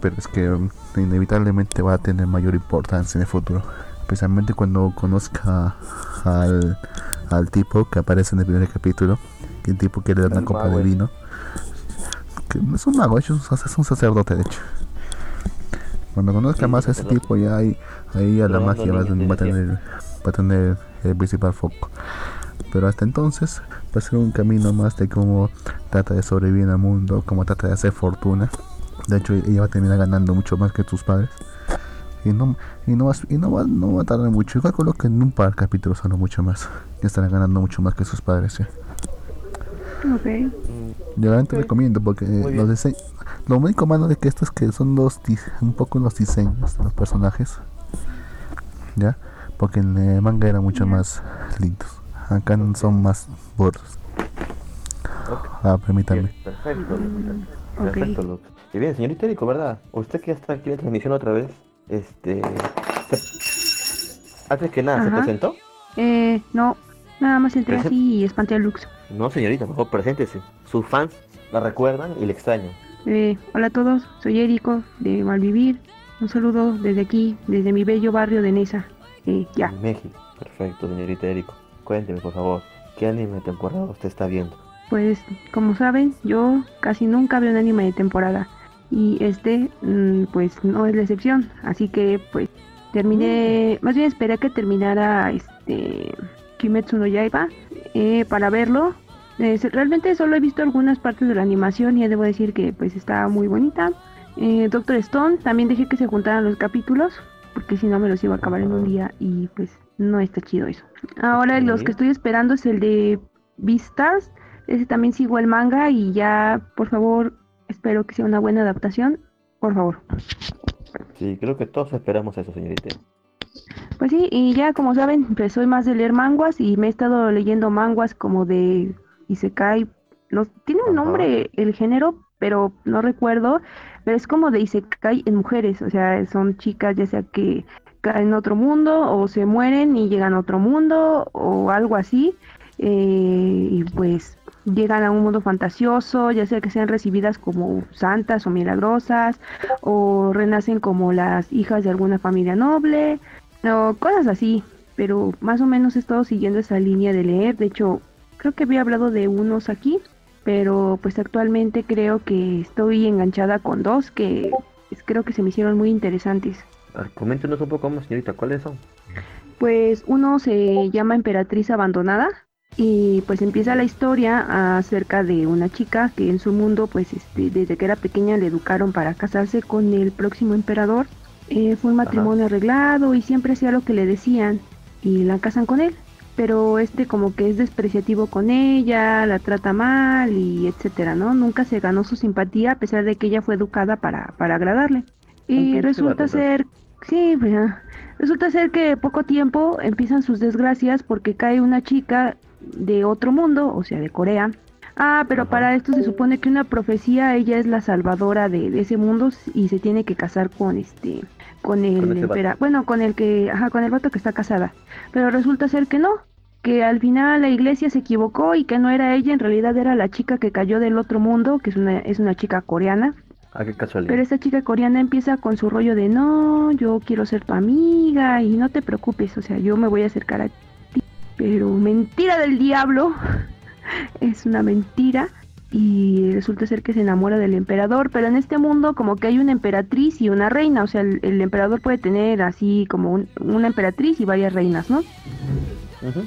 Pero es que um, inevitablemente va a tener mayor importancia en el futuro. Especialmente cuando conozca al, al tipo que aparece en el primer capítulo. Que el tipo que le da una copa de vino. Que es un mago, es un, es un sacerdote de hecho. Cuando conozca Sí, más a ese tipo ya ahí, ahí a la magia va, a va tener, va a tener el principal foco. Pero hasta entonces va a ser un camino más de cómo trata de sobrevivir al mundo, cómo trata de hacer fortuna. De hecho, ella va a terminar ganando mucho más que sus padres. Y no, y no, va, y no, va, no va a tardar mucho. Yo calculo que en un par de capítulos o no mucho más. Ya estará ganando mucho más que sus padres. ¿sí? Ok. Mm, Yo realmente recomiendo porque los diseños... Lo único malo de que esto es que son dos dis- un poco los diseños de los personajes. ¿Ya? Porque en el manga eran mucho más lindos. Acá son más gordos. ok. Ah, permítame. Bien, perfecto. Mm. Perfecto, Lux. Y bien, señorita Erico, ¿verdad? Usted que ya está aquí en la transmisión otra vez, este... se- Antes que nada, ¿se presentó? Eh, no, nada más entré Presen- así y espanté a Lux. No, señorita, favor, preséntese. Sus fans la recuerdan y le extrañan. Eh, hola a todos, soy Érico de Malvivir. Un saludo desde aquí, desde mi bello barrio de Nesa. Eh, ya. México. Perfecto, señorita Erico. Cuénteme, por favor, ¿qué anime de temporada usted está viendo? Pues, como saben, yo casi nunca veo un anime de temporada. Y este, mm, pues, no es la excepción. Así que, pues, terminé. Más bien esperé que terminara este. Kimetsu no Yaiba eh, para verlo. Eh, realmente solo he visto algunas partes de la animación y debo decir que, pues, está muy bonita. Eh, Doctor Stone, también dejé que se juntaran los capítulos. Porque si no me los iba a acabar en un día y, pues, no está chido eso. Ahora, los que estoy esperando es el de Beastars. Ese también sigo el manga y ya, por favor, espero que sea una buena adaptación. Por favor. Sí, creo que todos esperamos eso, señorita. Pues sí, y ya como saben, pues soy más de leer manguas y me he estado leyendo manguas como de Isekai. No, tiene un nombre el género, pero no recuerdo. Pero es como de Isekai en mujeres. O sea, son chicas ya sea que caen en otro mundo o se mueren y llegan a otro mundo o algo así. Eh, y pues llegan a un mundo fantasioso, ya sea que sean recibidas como santas o milagrosas, o renacen como las hijas de alguna familia noble, o cosas así. Pero más o menos he estado siguiendo esa línea de leer. De hecho, creo que había hablado de unos aquí, pero pues actualmente creo que estoy enganchada con dos que creo que se me hicieron muy interesantes. Coméntenos un poco más, señorita, ¿cuáles son? Pues uno se llama Emperatriz Abandonada y pues empieza la historia acerca de una chica que en su mundo pues este, desde que era pequeña le educaron para casarse con el próximo emperador. Eh, fue un Ajá. matrimonio arreglado y siempre hacía lo que le decían y la casan con él. Pero este como que es despreciativo con ella, la trata mal y etcétera, ¿no? Nunca se ganó su simpatía a pesar de que ella fue educada para, para agradarle. Y resulta ser, sí, pues, ah, Resulta ser que poco tiempo empiezan sus desgracias porque cae una chica de otro mundo, o sea, de Corea. Ah, pero Ajá. para esto se supone que una profecía, ella es la salvadora de, de ese mundo y se tiene que casar con este, con el Con bueno, con el que, ajá, con el vato que está casada. Pero resulta ser que no, que al final la iglesia se equivocó y que no era ella, en realidad era la chica que cayó del otro mundo, que es una, es una chica coreana. Ah, qué casualidad. Pero esta chica coreana empieza con su rollo de no, yo quiero ser tu amiga y no te preocupes, o sea, yo me voy a acercar a ti. Pero mentira del diablo, es una mentira y resulta ser que se enamora del emperador, pero en este mundo como que hay una emperatriz y una reina, o sea, el, el emperador puede tener así como un- una emperatriz y varias reinas, ¿no?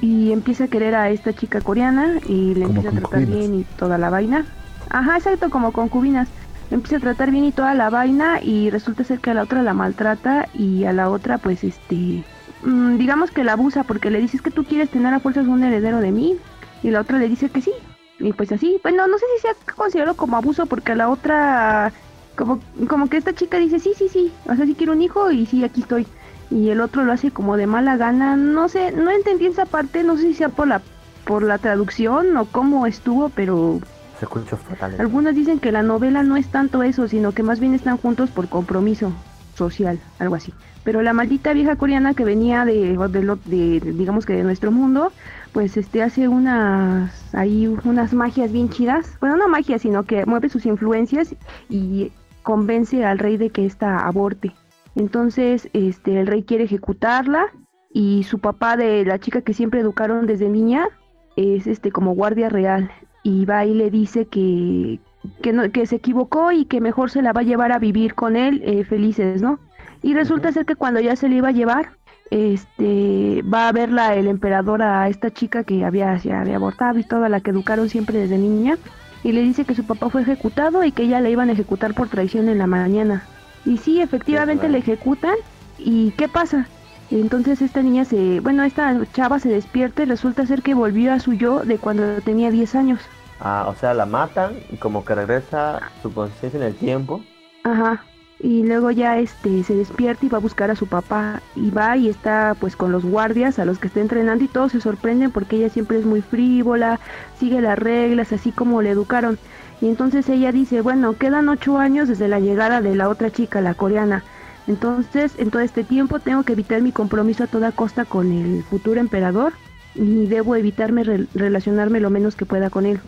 Y empieza a querer a esta chica coreana y le Como empieza a tratar bien y toda la vaina. Ajá, exacto, como concubinas. Le empieza a tratar bien y toda la vaina y resulta ser que a la otra la maltrata y a la otra pues este, mm, digamos que la abusa porque le dices que tú quieres tener a fuerzas un heredero de mí y la otra le dice que sí. Y pues así, bueno, no sé si sea considerado como abuso porque la otra, como, como que esta chica dice sí, sí, sí, o sea, sí quiero un hijo y sí, aquí estoy y el otro lo hace como de mala gana. No sé, no entendí esa parte, no sé si sea por la por la traducción o cómo estuvo, pero Se escucha fatal. algunos dicen que la novela no es tanto eso, sino que más bien están juntos por compromiso social, algo así. Pero la maldita vieja coreana que venía de, de, de- de, digamos que de nuestro mundo, pues este hace unas ahí unas magias bien chidas. Bueno, no magia, sino que mueve sus influencias y convence al rey de que ésta aborte. Entonces, este el rey quiere ejecutarla y su papá de la chica que siempre educaron desde niña es este como guardia real y va y le dice que que, no, que se equivocó y que mejor se la va a llevar a vivir con él eh, felices, ¿no? Y resulta ser que cuando ya se le iba a llevar, este va a verla el emperador a esta chica que había, se había abortado y toda la que educaron siempre desde niña y le dice que su papá fue ejecutado y que ella la iban a ejecutar por traición en la mañana. Y sí, efectivamente le ejecutan y ¿qué pasa? Entonces esta niña se, bueno, esta chava se despierta y resulta ser que volvió a su yo de cuando tenía 10 años. Ah, o sea, la matan y como que regresa su conciencia en el tiempo. Ajá. Y luego ya este se despierta y va a buscar a su papá y va y está pues con los guardias a los que está entrenando y todos se sorprenden porque ella siempre es muy frívola, sigue las reglas así como le educaron. Y entonces ella dice, bueno, quedan ocho años desde la llegada de la otra chica, la coreana. Entonces, en todo este tiempo tengo que evitar mi compromiso a toda costa con el futuro emperador y debo evitarme re- relacionarme lo menos que pueda con él.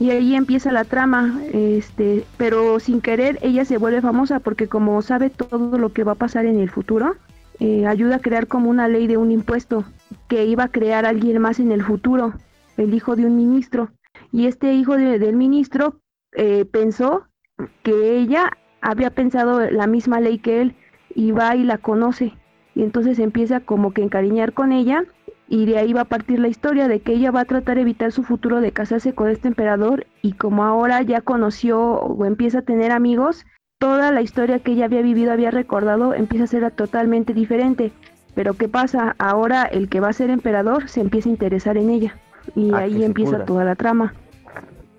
Y ahí empieza la trama, este, pero sin querer ella se vuelve famosa porque como sabe todo lo que va a pasar en el futuro, eh, ayuda a crear como una ley de un impuesto que iba a crear alguien más en el futuro, el hijo de un ministro. Y este hijo de- del ministro eh, pensó que ella había pensado la misma ley que él y va y la conoce. Y entonces empieza como que encariñar con ella y de ahí va a partir la historia de que ella va a tratar de evitar su futuro de casarse con este emperador y como ahora ya conoció o empieza a tener amigos, toda la historia que ella había vivido, había recordado, empieza a ser totalmente diferente. Pero ¿qué pasa? Ahora el que va a ser emperador se empieza a interesar en ella y Ah, ahí empieza pudra. toda la trama.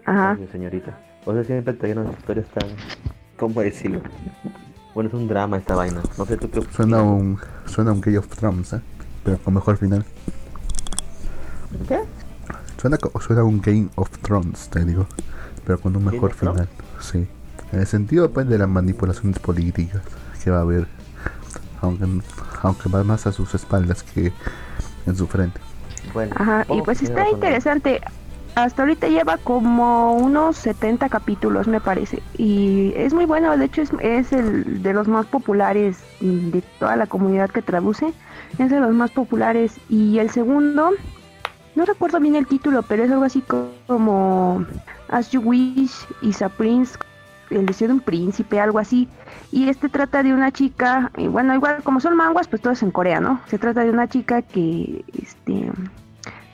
Ajá. Ay, señorita. O sea, siempre te llenan historias tan... ¿Cómo decirlo? Bueno, es un drama esta vaina. No sé tú qué Suena un, suena un Game of Thrones, ¿eh? Pero con mejor final. ¿Qué? Suena, co- suena un Game of Thrones, te digo. Pero con un ¿Game mejor final. Sí. En el sentido pues de las manipulaciones políticas que va a haber. Aunque, aunque va más a sus espaldas que en su frente. Bueno, Ajá, y pues está interesante. Hasta ahorita lleva como unos 70 capítulos, me parece. Y es muy bueno, de hecho es, es el de los más populares de toda la comunidad que traduce. Es de los más populares. Y el segundo, no recuerdo bien el título, pero es algo así co- como As You Wish, Is a Prince, el deseo de un príncipe, algo así. Y este trata de una chica, y bueno, igual como son manguas, pues todo es en Corea, ¿no? Se trata de una chica que este,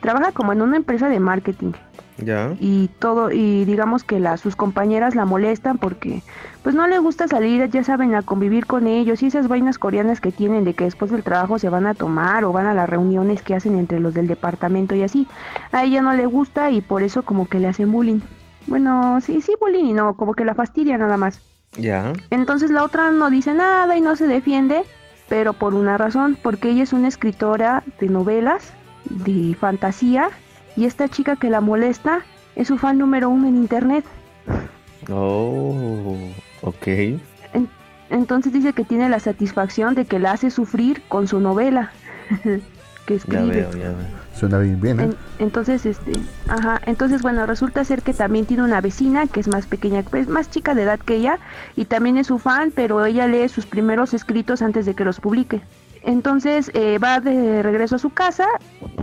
trabaja como en una empresa de marketing. Ya. Y todo, y digamos que la, sus compañeras la molestan porque pues no le gusta salir, ya saben, a convivir con ellos y esas vainas coreanas que tienen de que después del trabajo se van a tomar o van a las reuniones que hacen entre los del departamento y así. A ella no le gusta y por eso como que le hacen bullying. Bueno, sí, sí, bullying y no, como que la fastidia nada más. Ya. Entonces la otra no dice nada y no se defiende, pero por una razón, porque ella es una escritora de novelas, de fantasía, y esta chica que la molesta es su fan número uno en internet. Oh, ok. En- entonces dice que tiene la satisfacción de que la hace sufrir con su novela que Ya escribe. veo, ya veo. Suena bien, bien, ¿eh? En- entonces, este, ajá, entonces bueno, resulta ser que también tiene una vecina que es más pequeña, pues más chica de edad que ella y también es su fan, pero ella lee sus primeros escritos antes de que los publique. Entonces eh, va de regreso a su casa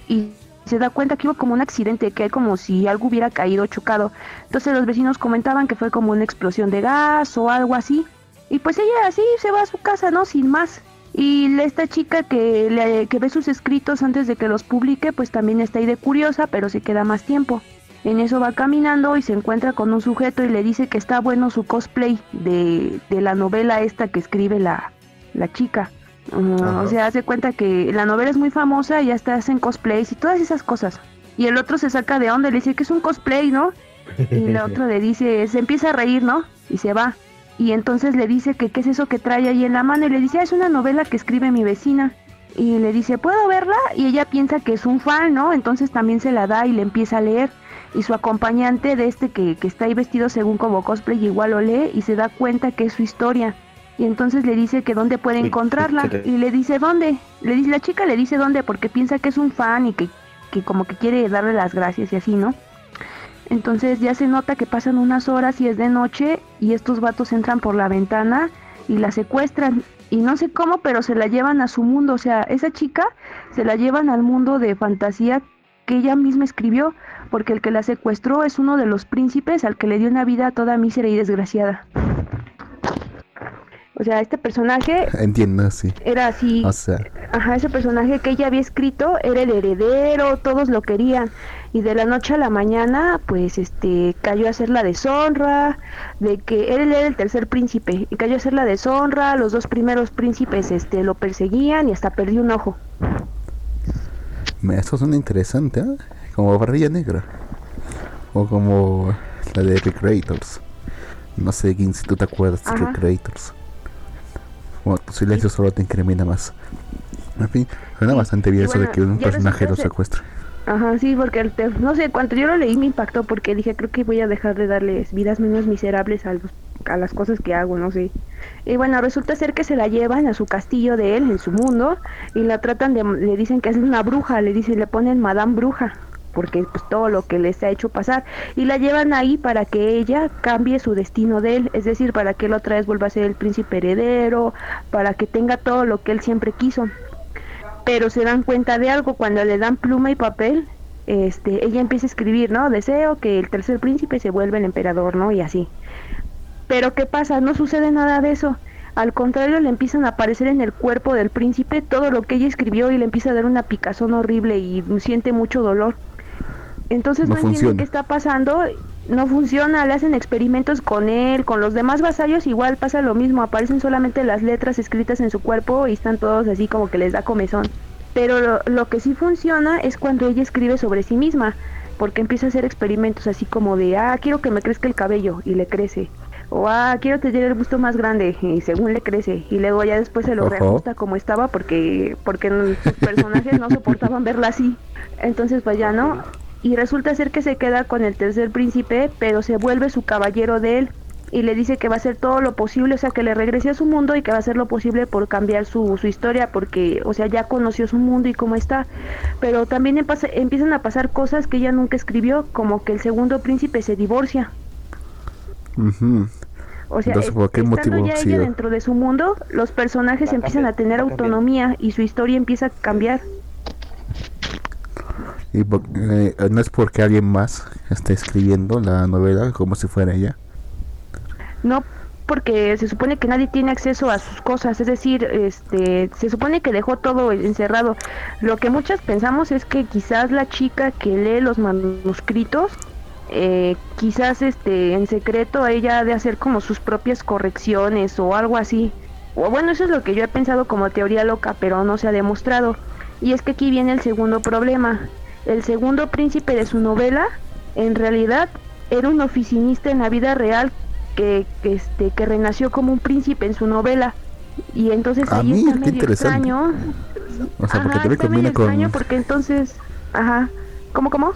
y se da cuenta que hubo como un accidente, que hay como si algo hubiera caído chocado. Entonces los vecinos comentaban que fue como una explosión de gas o algo así. Y pues ella así se va a su casa, ¿no? Sin más. Y esta chica que, le- que ve sus escritos antes de que los publique, pues también está ahí de curiosa, pero se queda más tiempo. En eso va caminando y se encuentra con un sujeto y le dice que está bueno su cosplay de, de la novela esta que escribe la, la chica. Uh, o sea, hace cuenta que la novela es muy famosa y hasta hacen cosplays y todas esas cosas. Y el otro se saca de onda y le dice que es un cosplay, ¿no? Y la otra le dice, se empieza a reír, ¿no? Y se va. Y entonces le dice que qué es eso que trae ahí en la mano y le dice, "Ah, es una novela que escribe mi vecina. Y le dice, ¿puedo verla? Y ella piensa que es un fan, ¿no? Entonces también se la da y le empieza a leer. Y su acompañante de este que, que está ahí vestido según como cosplay igual lo lee y se da cuenta que es su historia. Y entonces le dice que dónde puede encontrarla. ¿qué te- Y le dice dónde. Le dice, la chica le dice dónde porque piensa que es un fan y que, que como que quiere darle las gracias y así, ¿no? Entonces ya se nota que pasan unas horas y es de noche y estos vatos entran por la ventana y la secuestran. Y no sé cómo, pero se la llevan a su mundo. O sea, esa chica se la llevan al mundo de fantasía que ella misma escribió, porque el que la secuestró es uno de los príncipes al que le dio una vida toda mísera y desgraciada. O sea, este personaje Entiendo, sí. era así. O sea, Ajá, ese personaje que ella había escrito era el heredero, todos lo querían. Y de la noche a la mañana, pues, este, cayó a ser la deshonra, de que él era el tercer príncipe, y cayó a ser la deshonra, los dos primeros príncipes, este, lo perseguían y hasta perdió un ojo. me- eso suena interesante, ¿eh? Como Barrilla Negra. O como la de Recreators. No sé quién si tú te acuerdas de. Recreators. Bueno, tu silencio solo te incrimina más. En fin, suena bastante bien eso de que un personaje lo secuestre. Ajá, sí, porque el te- no sé, cuando yo lo leí me impactó porque dije, creo que voy a dejar de darles vidas menos miserables a, los- a las cosas que hago, no sé. Y bueno, resulta ser que se la llevan a su castillo de él, en su mundo, y la tratan de, le dicen que es una bruja, le dicen, le ponen Madame Bruja, porque pues todo lo que les ha hecho pasar, y la llevan ahí para que ella cambie su destino de él, es decir, para que él otra vez vuelva a ser el príncipe heredero, para que tenga todo lo que él siempre quiso. Pero se dan cuenta de algo cuando le dan pluma y papel este ella empieza a escribir no deseo que el tercer príncipe se vuelva el emperador no y así. Pero qué pasa no sucede nada de eso. Al contrario le empiezan a aparecer en el cuerpo del príncipe todo lo que ella escribió y le empieza a dar una picazón horrible y siente mucho dolor entonces No no, entiende funciona. qué está pasando no funciona, le hacen experimentos con él, con los demás vasallos igual pasa lo mismo, aparecen solamente las letras escritas en su cuerpo y están todos así como que les da comezón. Pero lo, lo que sí funciona es cuando ella escribe sobre sí misma, porque empieza a hacer experimentos así como de, ah, quiero que me crezca el cabello y le crece. O, ah, quiero tener el busto más grande y según le crece. Y luego ya después se lo reajusta como estaba porque, porque sus personajes no soportaban verla así. Entonces pues ya no. Y resulta ser que se queda con el tercer príncipe, pero se vuelve su caballero de él. Y le dice que va a hacer todo lo posible, o sea, que le regrese a su mundo y que va a hacer lo posible por cambiar su, su historia, porque, o sea, ya conoció su mundo y cómo está. Pero también empiezan a pasar cosas que ella nunca escribió, como que el segundo príncipe se divorcia. O sea, Entonces, ¿por qué estando motivo ya ella dentro de su mundo, los personajes Va empiezan a tener autonomía y su historia empieza a cambiar. Y eh, no es porque alguien más esté escribiendo la novela como si fuera ella. no porque se supone que nadie tiene acceso a sus cosas, es decir, este, se supone que dejó todo encerrado. Lo que muchas pensamos es que quizás la chica que lee los manuscritos, eh, quizás este, en secreto ella ha de hacer como sus propias correcciones o algo así. O bueno, eso es lo que yo he pensado como teoría loca, pero no se ha demostrado. Y es que aquí viene el segundo problema. El segundo príncipe de su novela, en realidad, era un oficinista en la vida real que, este que renació como un príncipe en su novela y entonces Ah, ahí mira, está qué medio interesante. extraño O sea, porque Ajá, está combina con. extraño porque entonces ajá cómo cómo O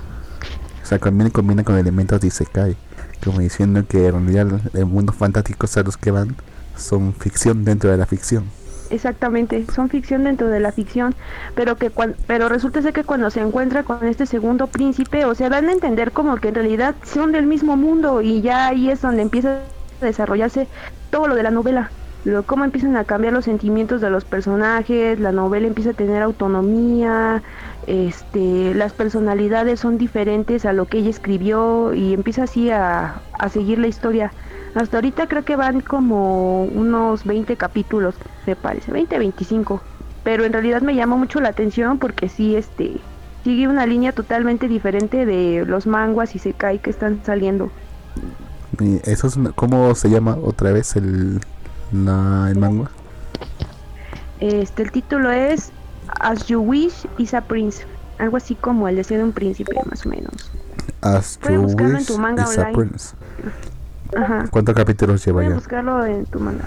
sea, también combina con elementos de Isekai. Como diciendo que en realidad el mundo fantástico a los que van son ficción dentro de la ficción. Exactamente son ficción dentro de la ficción pero que cuan- pero resulta ser que cuando se encuentra con este segundo príncipe o sea dan a entender como que en realidad son del mismo mundo y ya ahí es donde empieza a desarrollarse todo lo de la novela lo, cómo empiezan a cambiar los sentimientos de los personajes, la novela empieza a tener autonomía, este, las personalidades son diferentes a lo que ella escribió y empieza así a, a seguir la historia. Hasta ahorita creo que van como unos 20 capítulos, me parece, 20, 25. Pero en realidad me llama mucho la atención porque sí, este, sigue una línea totalmente diferente de los manguas y sekai que están saliendo. Y eso es ¿Cómo se llama otra vez el, la, el manga? Este, el título es As You Wish is a Prince. Algo así como el deseo de un príncipe, más o menos. As You Wish tu manga is a. Prince. Ajá. ¿Cuántos capítulos lleva Voy a ya? buscarlo en tu manga.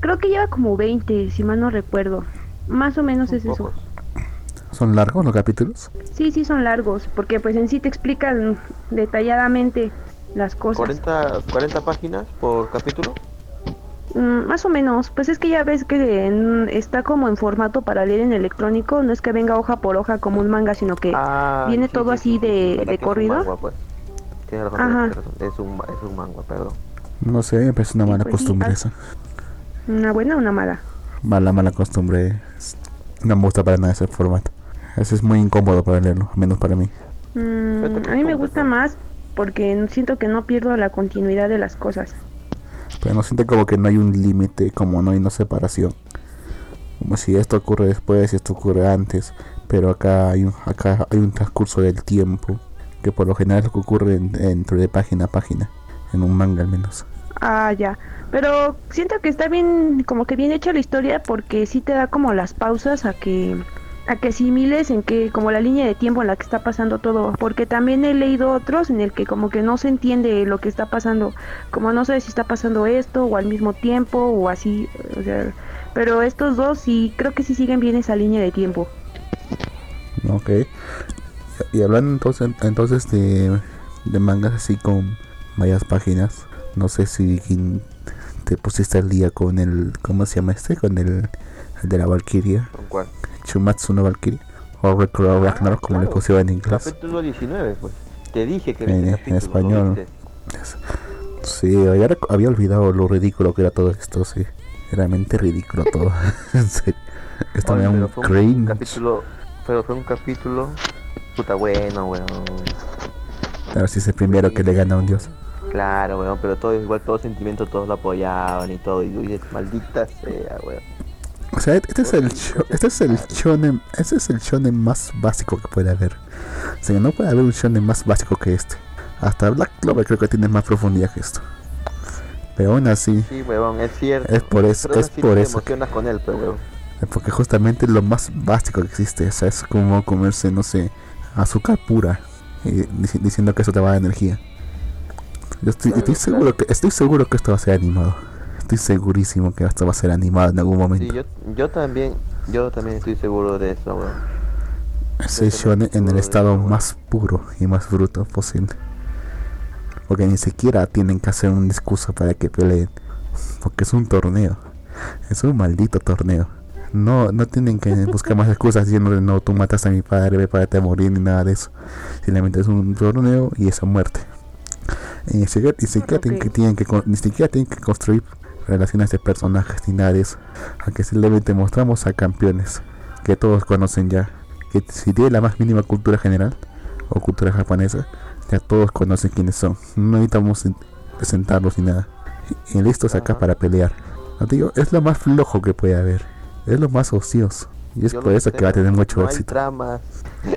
Creo que lleva como 20, si mal no recuerdo. Más o menos es eso. ¿Son largos los capítulos? Sí, sí son largos, porque pues en sí te explican detalladamente las cosas. 40, 40 páginas por capítulo. Mm, más o menos, pues es que ya ves que en- está como en formato para leer en electrónico, no es que venga hoja por hoja como un manga, sino que Ah, viene sí, todo sí, así sí, de- de corrido. manga, pues. Tienes razón, Ajá. tienes razón. Es un, es un manga, perdón. No sé, me parece una mala pues costumbre ah. esa. una buena o una mala. Mala, mala costumbre. No me gusta para nada ese formato. Ese es muy incómodo para leerlo, al menos para mí. Mm, a mí me gusta más porque siento que no pierdo la continuidad de las cosas. Pero no siento como que no hay un límite, como no hay una separación. Como si esto ocurre después y esto ocurre antes. Pero acá hay un, acá hay un transcurso del tiempo. Que por lo general es lo que ocurre en- dentro de página a página. En un manga al menos. Ah, ya. Pero siento que está bien, como que bien hecha la historia porque sí te da como las pausas a que a que asimiles en que como la línea de tiempo en la que está pasando todo, porque también he leído otros en el que como que no se entiende lo que está pasando, como no sabes si está pasando esto o al mismo tiempo o así, o sea, pero estos dos sí creo que sí siguen bien esa línea de tiempo. Ok. Y hablando entonces, entonces de, de mangas así con varias páginas. No sé si te pusiste al día con el. ¿Cómo se llama este? Con el, el de la Valkyria. ¿Con cuál? Chumatsu no Valkyria. O Recro Ragnarok, como le claro. pusieron en inglés. Capítulo 19, pues. Te dije que En- viste en capítulo, ¿lo español. viste? Sí, había, había olvidado lo ridículo que era todo esto, sí. Realmente ridículo todo. en serio. Esto me Oye, da un fue un cringe. capítulo, pero fue un capítulo puta bueno, weón. Ver si es el primero que le gana a un dios. Claro, weón, pero todo igual, todo sentimiento, todos lo apoyaban y todo. Y dices, maldita sea, weón. O sea, este es el sho- este es el shonen, este es el shonen más básico que puede haber. O sea, no puede haber un shonen más básico que este. Hasta Black Clover creo que tiene más profundidad que esto. Pero aún así, Sí, weón, es cierto. es por eso, Pero es así por te eso, emocionas con él, pues, weón. porque justamente es lo más básico que existe. O sea, es como comerse, no sé, azúcar pura, y diciendo que eso te va a dar energía. Yo estoy, seguro que estoy seguro que esto va a ser animado. Estoy segurísimo que esto va a ser animado en algún momento. Sí, yo, yo también, yo también estoy seguro de eso, weón. Shonen en el estado eso, más puro y más bruto posible. Porque ni siquiera tienen que hacer un discurso para que peleen. Porque es un torneo. Es un maldito torneo. No, no tienen que buscar más excusas diciendo no, tú mataste a mi padre, ve para a morir ni nada de eso. Simplemente es un torneo y esa muerte. Y ni siquiera, ni siquiera tienen, que, Ok. tienen que con- ni siquiera tienen que construir relaciones de personajes ni nada de eso. Aunque simplemente mostramos a campeones que todos conocen ya. Que si tiene la más mínima cultura general o cultura japonesa, ya todos conocen quiénes son. No necesitamos en- presentarlos ni nada. y listos acá para pelear. No te digo, es lo más flojo que puede haber. Es lo más ocioso. Y es Yo por eso sé, que va a tener mucho no éxito. hay tramas,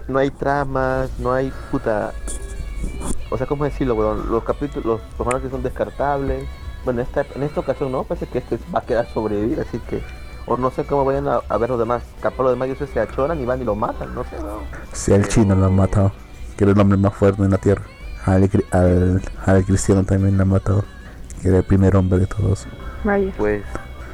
no hay tramas, no hay puta. O sea, ¿cómo decirlo, weón? Los capítulos, los personajes son descartables. Bueno, esta, en esta ocasión no, parece que este va a quedar sobrevivir, así que. O no sé cómo vayan a, a ver los demás. Capaz los demás ellos se achoran y van y lo matan, no sé, weón. Si al chino lo han matado, que era el hombre más fuerte en la tierra. Al, al, al cristiano también lo han matado, que era el primer hombre de todos. Vaya. Pues,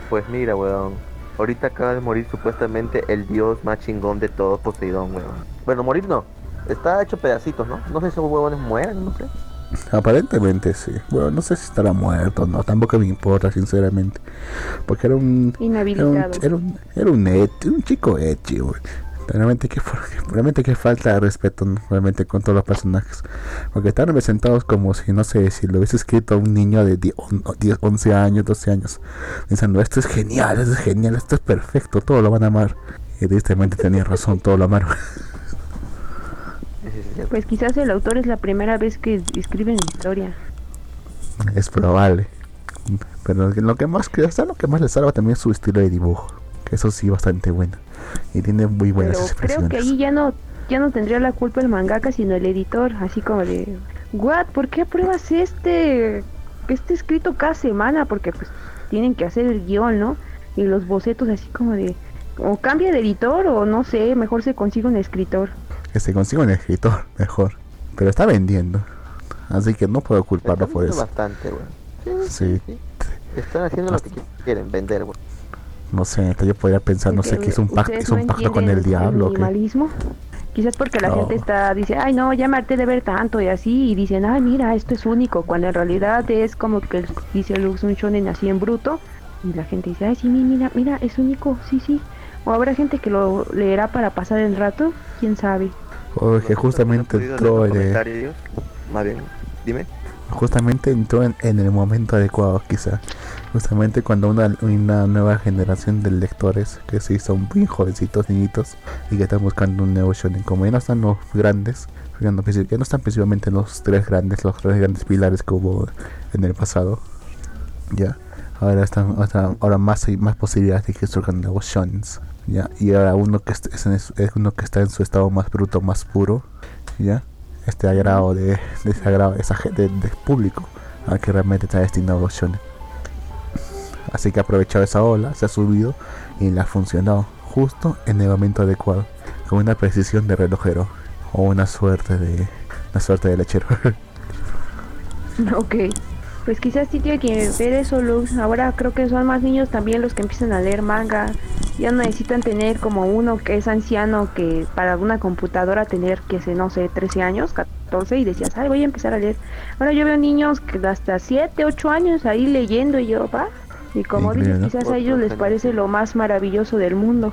pues mira, weón. Ahorita acaba de morir supuestamente el dios más chingón de todos, Poseidón, weón. Bueno, morir no. Está hecho pedacitos, ¿no? No sé si esos huevones mueran, no sé. Aparentemente sí. Bueno, no sé si estará muerto o no, tampoco me importa, sinceramente. Porque era un. Era un, Inhabilitado. era un, era un, et- un chico güey. Realmente que, realmente que falta de respeto, ¿no? realmente con todos los personajes. Porque están representados como si, no sé, si lo hubiese escrito un niño de 10, on- 10, 11 años, 12 años. Diciendo, esto es genial, esto es genial, esto es perfecto, todo lo van a amar. Y tristemente tenía razón, todo lo amaron. Pues quizás el autor es la primera vez que escribe en historia. Es probable. Pero lo que más que lo que más le salva también es su estilo de dibujo. Que eso sí bastante bueno. Y tiene muy buenas Pero creo expresiones. que ahí ya no, ya no tendría la culpa el mangaka, sino el editor, así como de, what, ¿por qué pruebas este, este escrito cada semana? Porque pues tienen que hacer el guion, ¿no? Y los bocetos así como de, o cambia de editor o no sé, mejor se consigue un escritor. Que se consiga un escritor mejor. Pero está vendiendo. Así que no puedo culparlo por eso. bastante, weón. Sí, Sí. sí. Están haciendo lo que quieren, vender, weón. No sé, yo podría pensar, no sé, que hizo un pacto, hizo un no pacto con el diablo. minimalismo. Quizás porque la No. gente está dice, ay no, ya me harté de ver tanto y así, y dicen, ay mira, esto es único, cuando en realidad es como que dice Lux un shonen así en bruto, y la gente dice, ay sí, mi- mira, mira, es único, sí, sí. O habrá gente que lo leerá para pasar el rato, quién sabe. Nosotros justamente entró podido en dime. Justamente entró en, en el momento adecuado quizá. Justamente cuando una, una nueva generación de lectores que se son muy jovencitos niñitos y que están buscando un nuevo shonen como ya no están los grandes ya no, ya no están principalmente los tres grandes los tres grandes pilares que hubo en el pasado ya. Ahora están ahora, ahora más hay más posibilidades de que surjan nuevos shonens ya. Y ahora uno que es uno que está en su estado más bruto más puro ya este agrado de, de ese agrado esa gente de público a que realmente está destinado a shonen así que ha aprovechado esa ola se ha subido y le ha funcionado justo en el momento adecuado con una precisión de relojero o una suerte de una suerte de lechero Ok. Pues quizás sí tiene que ver eso, Lux. Ahora creo que son más niños también los que empiezan a leer manga. Ya no necesitan tener como uno que es anciano que para una computadora tener que sé, no sé, 13 años, 14 y decías, ay, voy a empezar a leer. Ahora yo veo niños que hasta 7, 8 años ahí leyendo y yo, va. Y como dices, quizás a ellos les parece lo más maravilloso del mundo.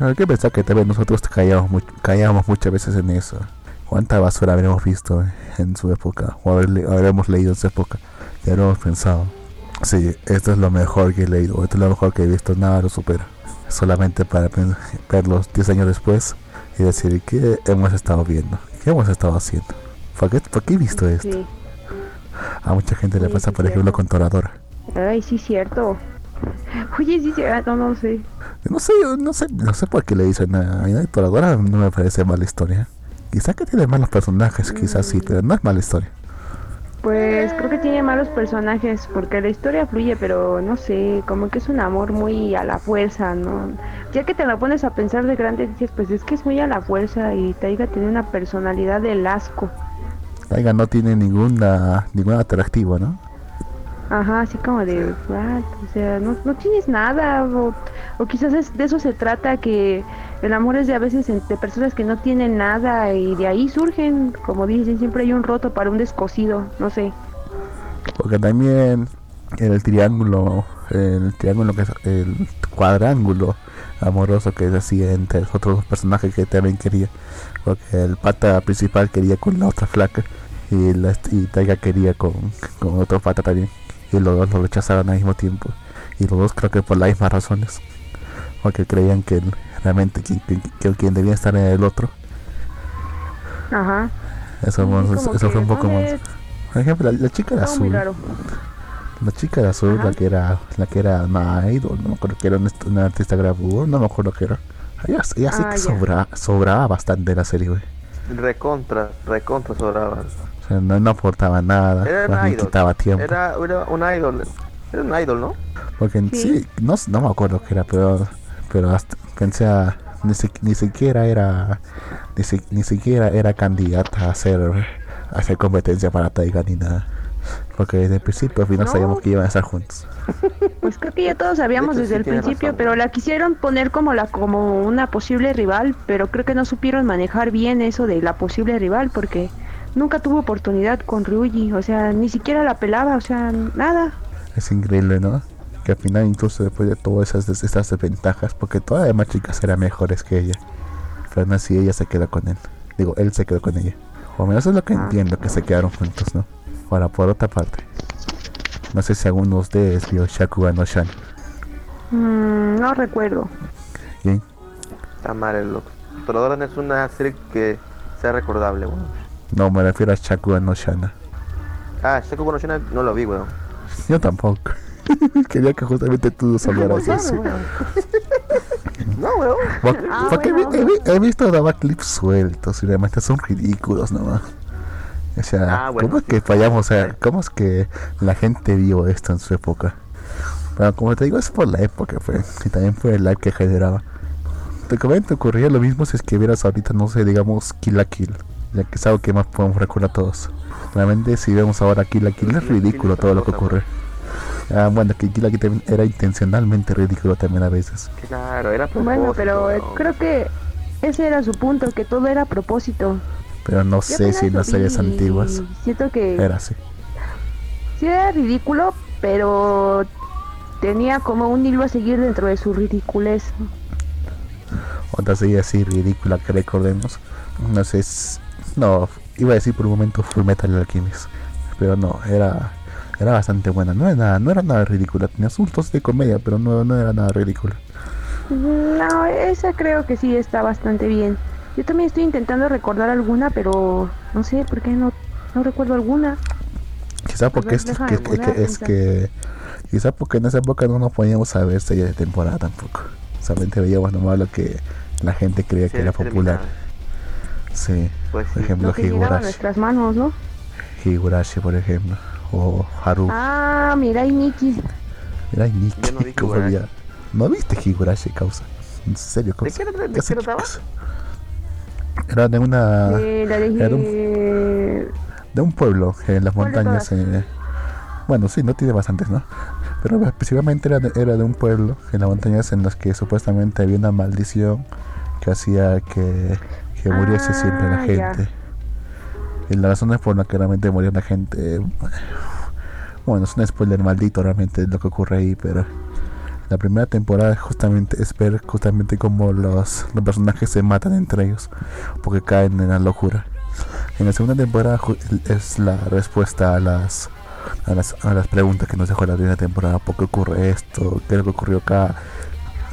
hay que pensar que también nosotros callamos, callamos muchas veces en eso cuánta basura habremos visto en su época o haber habremos leído en su época. Y habremos pensado. Sí, esto es lo mejor que he leído. Esto es lo mejor que he visto. Nada lo supera. Solamente para verlos 10 años después y decir qué hemos estado viendo qué hemos estado haciendo ¿por qué, por qué he visto esto? Sí. a mucha gente le pasa por ejemplo cierto. con Toradora. Ay, sí, cierto. Oye, sí, sí, ah, no, no sé. no sé no sé no sé por qué le dicen a, a mí Toradora. No me parece mala historia quizá que tiene malos personajes quizás sí pero no es mala historia Pues creo que tiene malos personajes porque la historia fluye, pero no sé, como que es un amor muy a la fuerza, ¿no? Ya que te lo pones a pensar de grande, dices, pues es que es muy a la fuerza y Taiga tiene una personalidad del asco. Taiga no tiene ninguna ningún atractivo, ¿no? Ajá, así como de, what? o sea, no, no tienes nada, o, o quizás es- de eso se trata, que el amor es de a veces entre personas que no tienen nada y de ahí surgen, como dicen, siempre hay un roto para un descosido, no sé. Porque también el triángulo, el triángulo que es el cuadrángulo amoroso que decía entre los otros personajes que también quería. Porque el pata principal quería con la otra flaca y, la, y Taiga quería con, con otro pata también. Y los dos lo rechazaron al mismo tiempo. Y los dos creo que por las mismas razones. Porque creían que el- realmente quien, quien- que quien debía estar era el otro. Ajá. Eso, Sí, eso- como eso fue que, un poco no más. Por ejemplo, la, la chica era muy azul. La chica de azul, la que era, la que era una idol, no me acuerdo que era una, una artista grabador, no me acuerdo que era. Ella, ella sí Ah, que ya. sobra, sobraba bastante la serie, güey. Recontra, recontra sobraban. O sea, no, no aportaba nada, Era más idol. quitaba tiempo. Era, era un idol. Era un idol, ¿no? Porque Sí. sí, no, no me acuerdo qué era, pero, pero hasta pensé a, ni, si- ni siquiera era, ni, si- ni siquiera era candidata a hacer, a hacer competencia para Taiga ni nada. Porque desde el principio al final No. sabíamos que iban a estar juntos. Pues creo que ya todos sabíamos De hecho, desde sí el principio, razón. pero la quisieron poner como la como una posible rival, pero creo que no supieron manejar bien eso de la posible rival porque nunca tuvo oportunidad con Ryuji, o sea, ni siquiera la pelaba, o sea, nada. Es increíble, ¿no? Que al final incluso después de todas esas estas desventajas, porque todas las demás chicas eran mejores que ella. Pero aún así ella se quedó con él. Digo, él se quedó con ella. O al menos es lo que entiendo, que se quedaron juntos, ¿no? Ahora, por otra parte. No sé si alguno de ustedes vio Shakugan no Shan. Mm, no recuerdo. ¿Bien? Está mal el look. Pero ahora es una serie que sea recordable, weón. No, me refiero a Shakugan no Shana. Ah, Shaku no Shina no lo vi, weón. Yo tampoco. Quería que justamente tú hablaras de eso. No, weón. Ah, Porque bueno. he, he he visto daba clips sueltos y realmente son ridículos nomás. O sea, Ah, bueno, ¿cómo es sí. que fallamos? O sea, ¿cómo es que la gente vio esto en su época? Pero como te digo, es por la época, fue. Y también por el live que generaba. Te comento, ocurría lo mismo si es que vieras ahorita, no sé, digamos, Kill la Kill. Ya que es algo que más podemos recordar todos. Realmente, si vemos ahora Kill la Kill, es ridículo todo lo que ocurre. Ah, bueno, que Kill también era intencionalmente ridículo también a veces. Claro, era Bueno, pero eh, propósito, creo que ese era su punto, que todo era a propósito. Pero no Yo sé si en las series antiguas Siento que era así. sí era ridículo, pero tenía como un hilo a seguir dentro de su ridiculez. Otra serie así ridícula que recordemos. No sé, es- no, iba a decir por un momento Full Metal Alchemist. Pero no, era era bastante buena. No era nada, no era nada ridícula. Tenía asuntos de comedia, pero no, no era nada ridícula. No, esa creo que sí está bastante bien. Yo también estoy intentando recordar alguna, pero no sé por qué no, no recuerdo alguna. Quizá porque ver, es, que, es que quizá porque en esa época no nos poníamos a ver series de temporada tampoco. Solamente veíamos nomás lo que la gente creía que era popular. Sí, Pues por ejemplo Lo que llegaba a Higurashi. nuestras manos, ¿no? Higurashi, por ejemplo. O Haru. Ah, mira, y Nikki. Mira, Nikki, Yo no vi ¿cómo olvidar? ¿No viste Higurashi, causa? ¿En serio, qué era- de ¿Qué hace, qué trataba? chicos? Era de una... Eh, la era de un- de... de un pueblo en las ¿Cuál de montañas. eh, bueno, sí, no tiene bastantes, ¿no? Pero específicamente era de, era de un pueblo en las montañas en las que supuestamente había una maldición que hacía que, que muriese siempre la Ah, ya. Y las razones por las que realmente murió la gente. Bueno, es un spoiler maldito realmente lo que ocurre ahí, pero la primera temporada justamente es ver justamente cómo los, los personajes se matan entre ellos porque caen en la locura. En la segunda temporada es la respuesta a las, a las a las preguntas que nos dejó la primera temporada. ¿Por qué ocurre esto? ¿Qué es lo que ocurrió acá?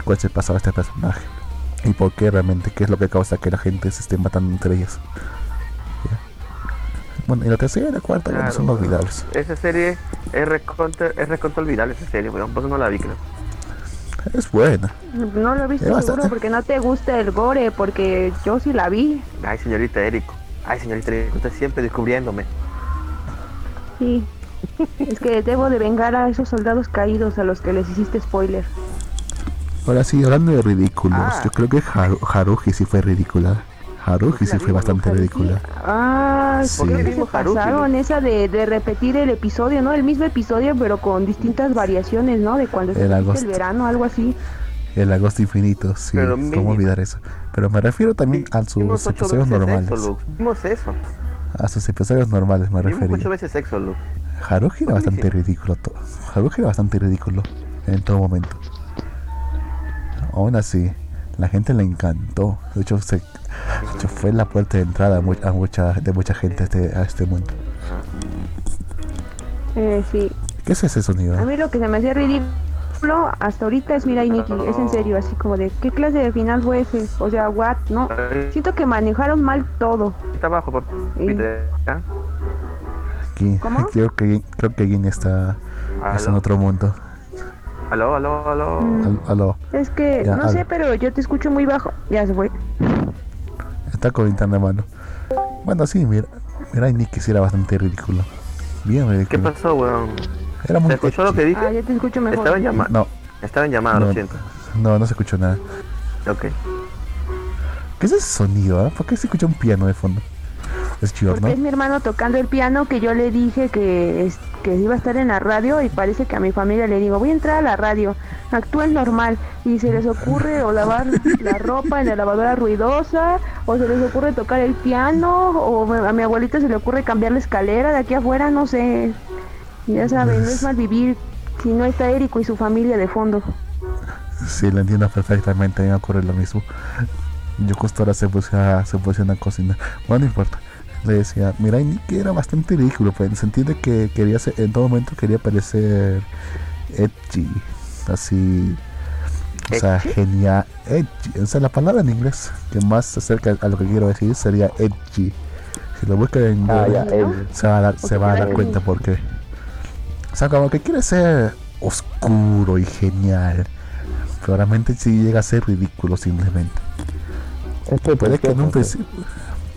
¿Cuál el pasado de este personaje? ¿Y por qué realmente? ¿Qué es lo que causa que la gente se esté matando entre ellas? Bueno, y la tercera y la cuarta bueno, Claro, son weón. olvidables. Esa serie es recontra, es recontra olvidable esa serie, weón. Por eso no la vi, creo. Es buena. No lo he visto bastante- seguro porque no te gusta el gore, porque yo sí la vi. Ay, señorita Erico. Ay, señorita Erico, usted siempre descubriéndome. Sí. Es que debo de vengar a esos soldados caídos a los que les hiciste spoiler. Ahora sí, hablando de ridículos, Ah. yo creo que Haru- Haruhi sí fue ridícula. Haruhi sí fue bastante ridícula. Ah, Sí. ¿por qué se Vimos Haruhi, pasaron esa de, de repetir el episodio, ¿no? El mismo episodio, pero con distintas variaciones, ¿no? De cuando se El repite el agosto. verano, algo así. El agosto infinito, sí, Pero cómo mínimo. olvidar eso. Pero me refiero también a Vimos sus episodios normales. Sexo, eso. A sus episodios normales me Vimos ocho refería. veces sexo, Luke. Haruhi era bastante ridículo todo. Haruhi era bastante ridículo en todo momento. Aún así, la gente le encantó. De hecho, se, fue la puerta de entrada a, mu- a mucha, de mucha gente a este, a este mundo. Eh, sí. ¿Qué es ese sonido? A mí lo que se me hacía ridículo hasta ahorita es Mirai Nikki. Es en serio, así como de, ¿qué clase de final fue ese? O sea, what? No. Siento que manejaron mal todo. Está abajo, por. ¿ah? Aquí, ¿Cómo? creo que creo que Gin está, está en otro mundo. aló, aló, aló. Mm. Al- aló, Es que, Ya, no al- sé, pero yo te escucho muy bajo. Ya se fue. Está con internet mano. Bueno, sí, mira, mira, Nick sí era bastante ridículo. Bien ¿Qué ridículo. pasó, weón? Era muy ¿Se escuchó lo que dije? Ah, ya te escucho mejor. Estaba en llamada. No, Estaba en llamada, No. lo siento. no, no se escuchó nada. Ok. ¿Qué es ese sonido? ah? ¿Por qué se escucha un piano de fondo? Es chido, Porque ¿no? es mi hermano tocando el piano que yo le dije que, es- que iba a estar en la radio y parece que a mi familia le digo, voy a entrar a la radio, actúen normal y se les ocurre o lavar la ropa en la lavadora ruidosa o se les ocurre tocar el piano o a mi abuelita se le ocurre cambiar la escalera de aquí afuera, no sé. Ya saben, no es mal vivir si no está Érico y su familia de fondo. Sí, lo entiendo perfectamente, a mí me ocurre lo mismo. Yo justo ahora se puse a, se puse a cocinar. Bueno, no importa. Le decía, mira, y Nick era bastante ridículo, pues, en el sentido de que quería ser, en todo momento quería parecer edgy, así, o sea, genial, edgy, o sea, la palabra en inglés que más se acerca a lo que quiero decir sería edgy. Si lo buscan en Ah, Google, se va a dar, se va a dar cuenta por qué. O sea, como que quiere ser oscuro y genial. Pero realmente sí llega a ser ridículo simplemente. Puede que en un principio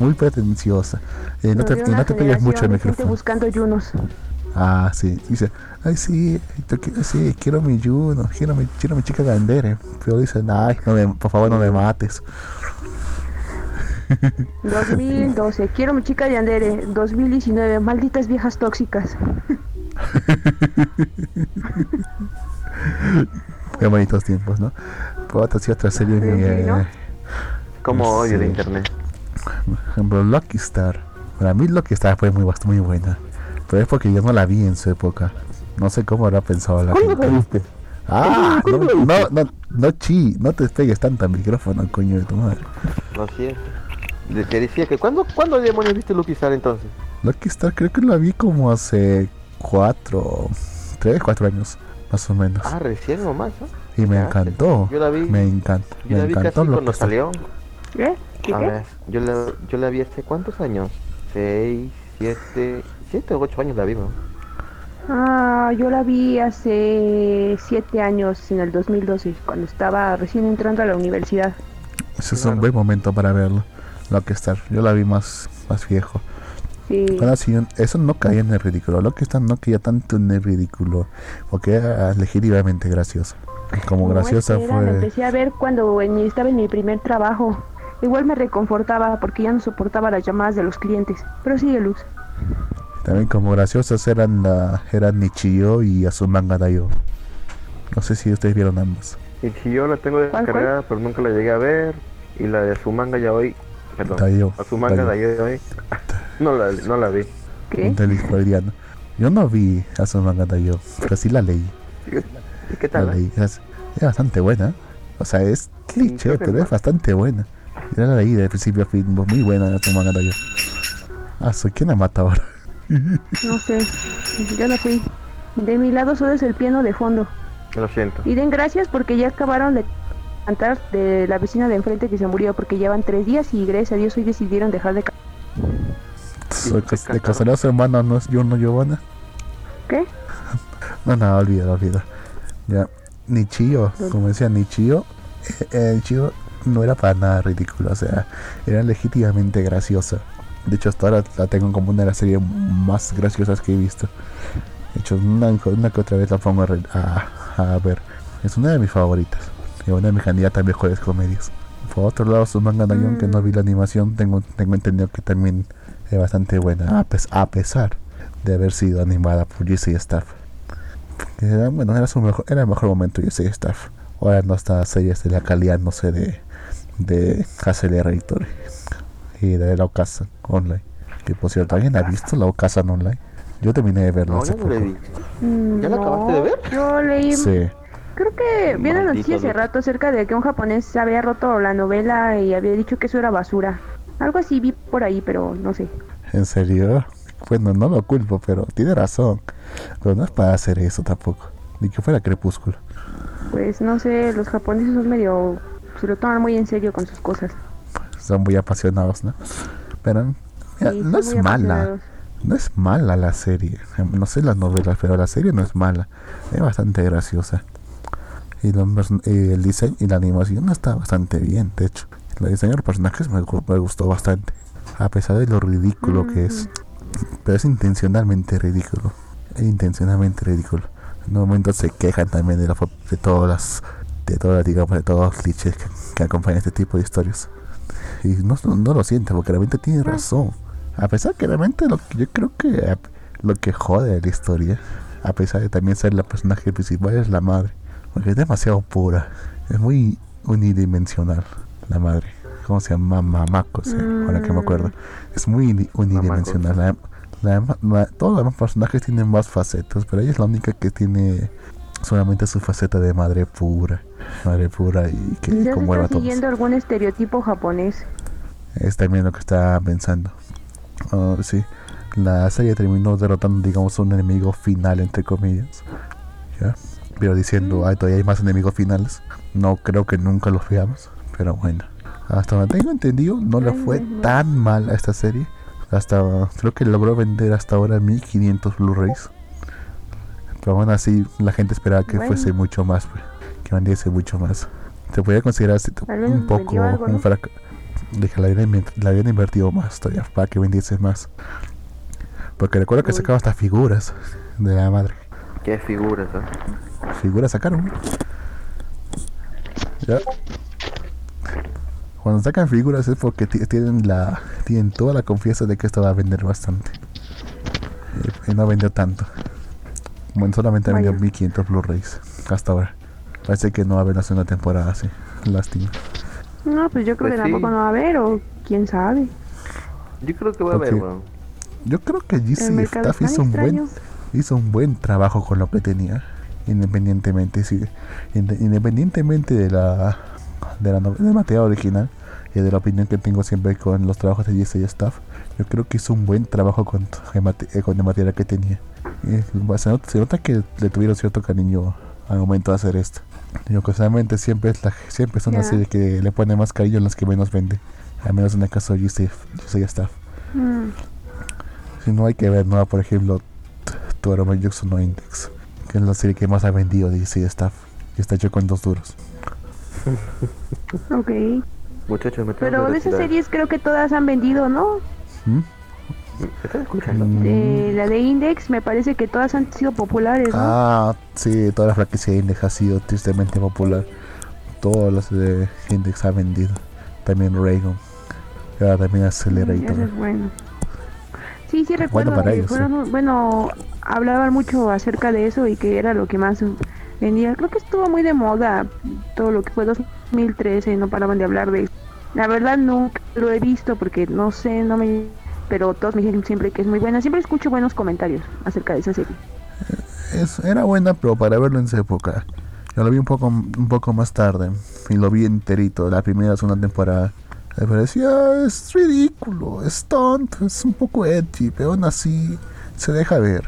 muy pretenciosa. Eh, no te, no te pegues mucho el de micrófono. buscando yunos. Ah, sí. Dice, ay sí, sí, quiero mi Juno, quiero mi, quiero mi chica Gandere. Pero dicen, ay, no me- por favor no me mates. 2012, quiero mi chica de Andere. 2019, malditas viejas tóxicas. Qué bonitos tiempos, ¿no? Pero otra, serie, Sí, eh, ¿no? Como odio de Sí. internet. Por ejemplo, Lucky Star. Para mí Lucky Star fue muy, muy buena. Pero es porque yo no la vi en su época. No sé cómo habrá pensado la gente. viste? Ah, no, no, no, no, chi, no te pegues tanto al micrófono, coño de tu madre. Siento. Le- Te decía que ¿cuándo, ¿cuándo demonios viste Lucky Star entonces? Lucky Star creo que la vi como hace cuatro, tres, cuatro años, más o menos. Ah, recién nomás, ¿no? y me ya, encantó. yo la vi- Me encanta. Yo me la vi casi encantó Lucky cuando Star. salió. ¿Qué? ¿Qué? A qué? ver, yo la, yo la vi hace cuántos años? Seis, siete, siete o ocho años la vi, ¿no? Ah, yo la vi hace siete años, en el 2012, cuando estaba recién entrando a la universidad. Ese es Claro. un buen momento para verlo. Lucky Star. Yo la vi más, más viejo. Sí. Bueno, sí, eso no caía en el ridículo. Lucky Star no caía tanto en el ridículo. Porque era legítimamente graciosa. Y Como No, graciosa espera, La fue. empecé a ver cuando en estaba en mi primer trabajo. Igual me reconfortaba porque ya no soportaba las llamadas de los clientes. Pero sigue, Luz. También como graciosas eran la, eran Nichio y Azumanga Daioh. No sé si ustedes vieron ambas. Y si yo la tengo descargada, pero nunca la llegué a ver. Y la de su manga ya hoy. Perdón. Daioh. A su manga Daioh. de hoy. No la, no la vi. ¿Qué? Yo no vi Azumanga Daioh, pero sí la leí. ¿Y qué La tal? eh? leí. Es, es bastante buena. O sea, es cliché, pero es bastante buena. Yo la leí de principio a fin. Muy buena Azumanga Daioh. Ah, soy quien la mata ahora. No sé. Yo no fui. De mi lado solo es el piano de fondo. Lo siento. Y den gracias porque ya acabaron de cantar de la vecina de enfrente que se murió porque llevan tres días y gracias a Dios hoy decidieron dejar de cantar. De casualidad su hermano no es Yuno Giovanna. ¿Qué? No, no, olvida, olvida. Ya, Nichio, como decía Nichio, eh, eh, Nichio no era para nada ridículo, o sea, era legítimamente graciosa. De hecho, hasta ahora la tengo como una de las series más graciosas que he visto. De hecho, una, una que otra vez la pongo a, ver. Es una de mis favoritas. Y una de mis candidatas a mejores comedias. Por otro lado, su manga Dayon, que no vi la animación, tengo, tengo entendido que también es bastante buena. A, pes- a pesar de haber sido animada por GC Staff. Era, bueno, era, su mejor, era el mejor momento GC Staff. Ahora no está series de la calidad, no sé, de, de Hassel Editor y de la Ocasa Online. Que por cierto, ¿alguien ha visto la Ocasa Online? Yo terminé de verla No, ¿Ya la acabaste de ver? Yo leí, Sí, creo que vi una noticia hace rato acerca de que un japonés había roto la novela y había dicho que eso era basura. Algo así vi por ahí, pero no sé. ¿en serio? Bueno, no lo culpo, pero tiene razón. Pero no es para hacer eso tampoco. Ni que fuera crepúsculo. Pues no sé, los japoneses son medio... se lo toman muy en serio con sus cosas. Son muy apasionados, ¿no? Pero mira, Sí, no es mala. no es mala la serie. No sé las novelas, pero la serie no es mala. Es bastante graciosa. Y el diseño y la animación está bastante bien, de hecho. El diseño de personajes me, gustó bastante. A pesar de lo ridículo que es. Pero es intencionalmente ridículo. Es intencionalmente ridículo. En un momento se quejan también de, la, de todas las de todas digamos de todos los clichés que, acompañan este tipo de historias. Y no, no, lo siente porque realmente tiene razón. A pesar que realmente lo que yo creo que lo que jode la historia a pesar de también ser la personaje principal es la madre. Porque es demasiado pura. Es muy unidimensional la madre. Cómo se llama Mamako ahora que me acuerdo. Mm. es muy unidimensional. Todos los demás personajes tienen más facetas pero ella es la única que tiene solamente su faceta de madre pura madre pura y que ¿Ya conmueva está siguiendo algún estereotipo japonés es también lo que está pensando. Oh, sí la serie terminó derrotando digamos un enemigo final entre comillas ¿ya? pero diciendo mm. todavía hay más enemigos finales no creo que nunca los veamos pero bueno. Hasta donde tengo entendido no le fue tan mal a esta serie. Hasta creo que logró vender hasta ahora 1500 Blu-rays pero aún así la gente esperaba que fuese mucho más pues vendiese mucho más. Se podría considerar un poco un fracaso. Dije, la habían, invertido más todavía para que vendiese más. Porque recuerdo que sacaba hasta figuras de la madre. ¿Qué figuras? Figuras sacaron. Ya. Cuando sacan figuras es porque tienen la tienen toda la confianza de que esto va a vender bastante. Y, no vendió tanto. Bueno, solamente vendió 1500 Blu-rays hasta ahora. Parece que no va a haber la segunda temporada así. Lástima. No, pues yo creo pues que tampoco no va a haber, o quién sabe. Yo creo que va a haber, weón. Yo creo que GC Staff hizo un, buen, hizo un buen trabajo con lo que tenía. Independientemente, sí, independientemente de la, de la del material original y de la opinión que tengo siempre con los trabajos de GC Staff, yo creo que hizo un buen trabajo con, con el material que tenía. Se, nota, se nota que le tuvieron cierto cariño al momento de hacer esto. Y ocasionalmente siempre es la, siempre son las series que le pone más cariño en las que menos vende. Al menos en el caso de GC Staff. Mm. Si no hay que ver, ¿no? Por ejemplo, Toro Jackson no Index, que es la serie que más ha vendido de GC Staff. Y está hecho con dos duros. ok. Muchachos, me Pero de esas series creo que todas han vendido, ¿no? ¿Mm? Escuchando? Mm. la de Index, me parece que todas han sido populares. Ah, sí, toda la franquicia de Index ha sido tristemente popular. Todas las de Index ha vendido. También Raygon. también Accelerator. es bueno. Sí, sí, recuerdo. Bueno, hablaban mucho acerca de eso y que era lo que más vendía. Creo que estuvo muy de moda todo lo que fue 2013, no paraban de hablar de eso. La verdad nunca lo he visto porque no sé, no me pero todos me dicen siempre que es muy buena. Siempre escucho buenos comentarios acerca de esa serie. Es, era buena, pero para verlo en esa época. Yo lo vi un poco, un poco más tarde y lo vi enterito, la primera segunda temporada. Me parecía, es ridículo, es tonto, es un poco edgy, pero aún así se deja ver.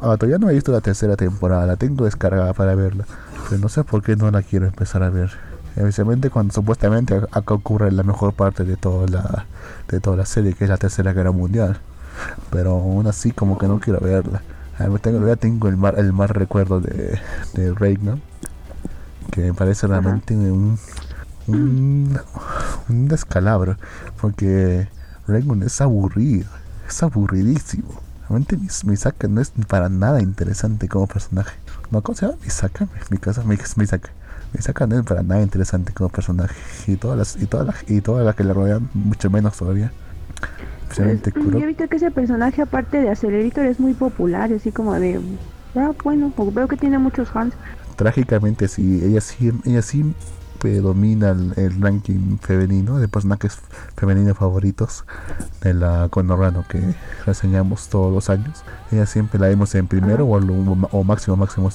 Ah, todavía no he visto la tercera temporada, la tengo descargada para verla, pero no sé por qué no la quiero empezar a ver especialmente cuando supuestamente acá ocurre la mejor parte de toda la de toda la serie que es la tercera guerra mundial. Pero aún así como que no quiero verla. Tengo, ya tengo el mar el más recuerdo de, de Reagan que me parece realmente un, un, un descalabro porque Reagan es aburrido es aburridísimo. Realmente Misaka no es para nada interesante como personaje. No cómo se llama Misaka mi casa Misaka Misaka no es para nada interesante como personaje y todas las y todas las y todas las que le rodean mucho menos todavía. Especialmente pues, yo he visto que ese personaje aparte de Accelerator es muy popular así como de ah, bueno veo que tiene muchos fans. Trágicamente sí ella sí ella sí predomina el, ranking femenino de personajes femeninos favoritos de la Conorrano que reseñamos todos los años. Ella siempre la vemos en primero o, o, máximo, máximo,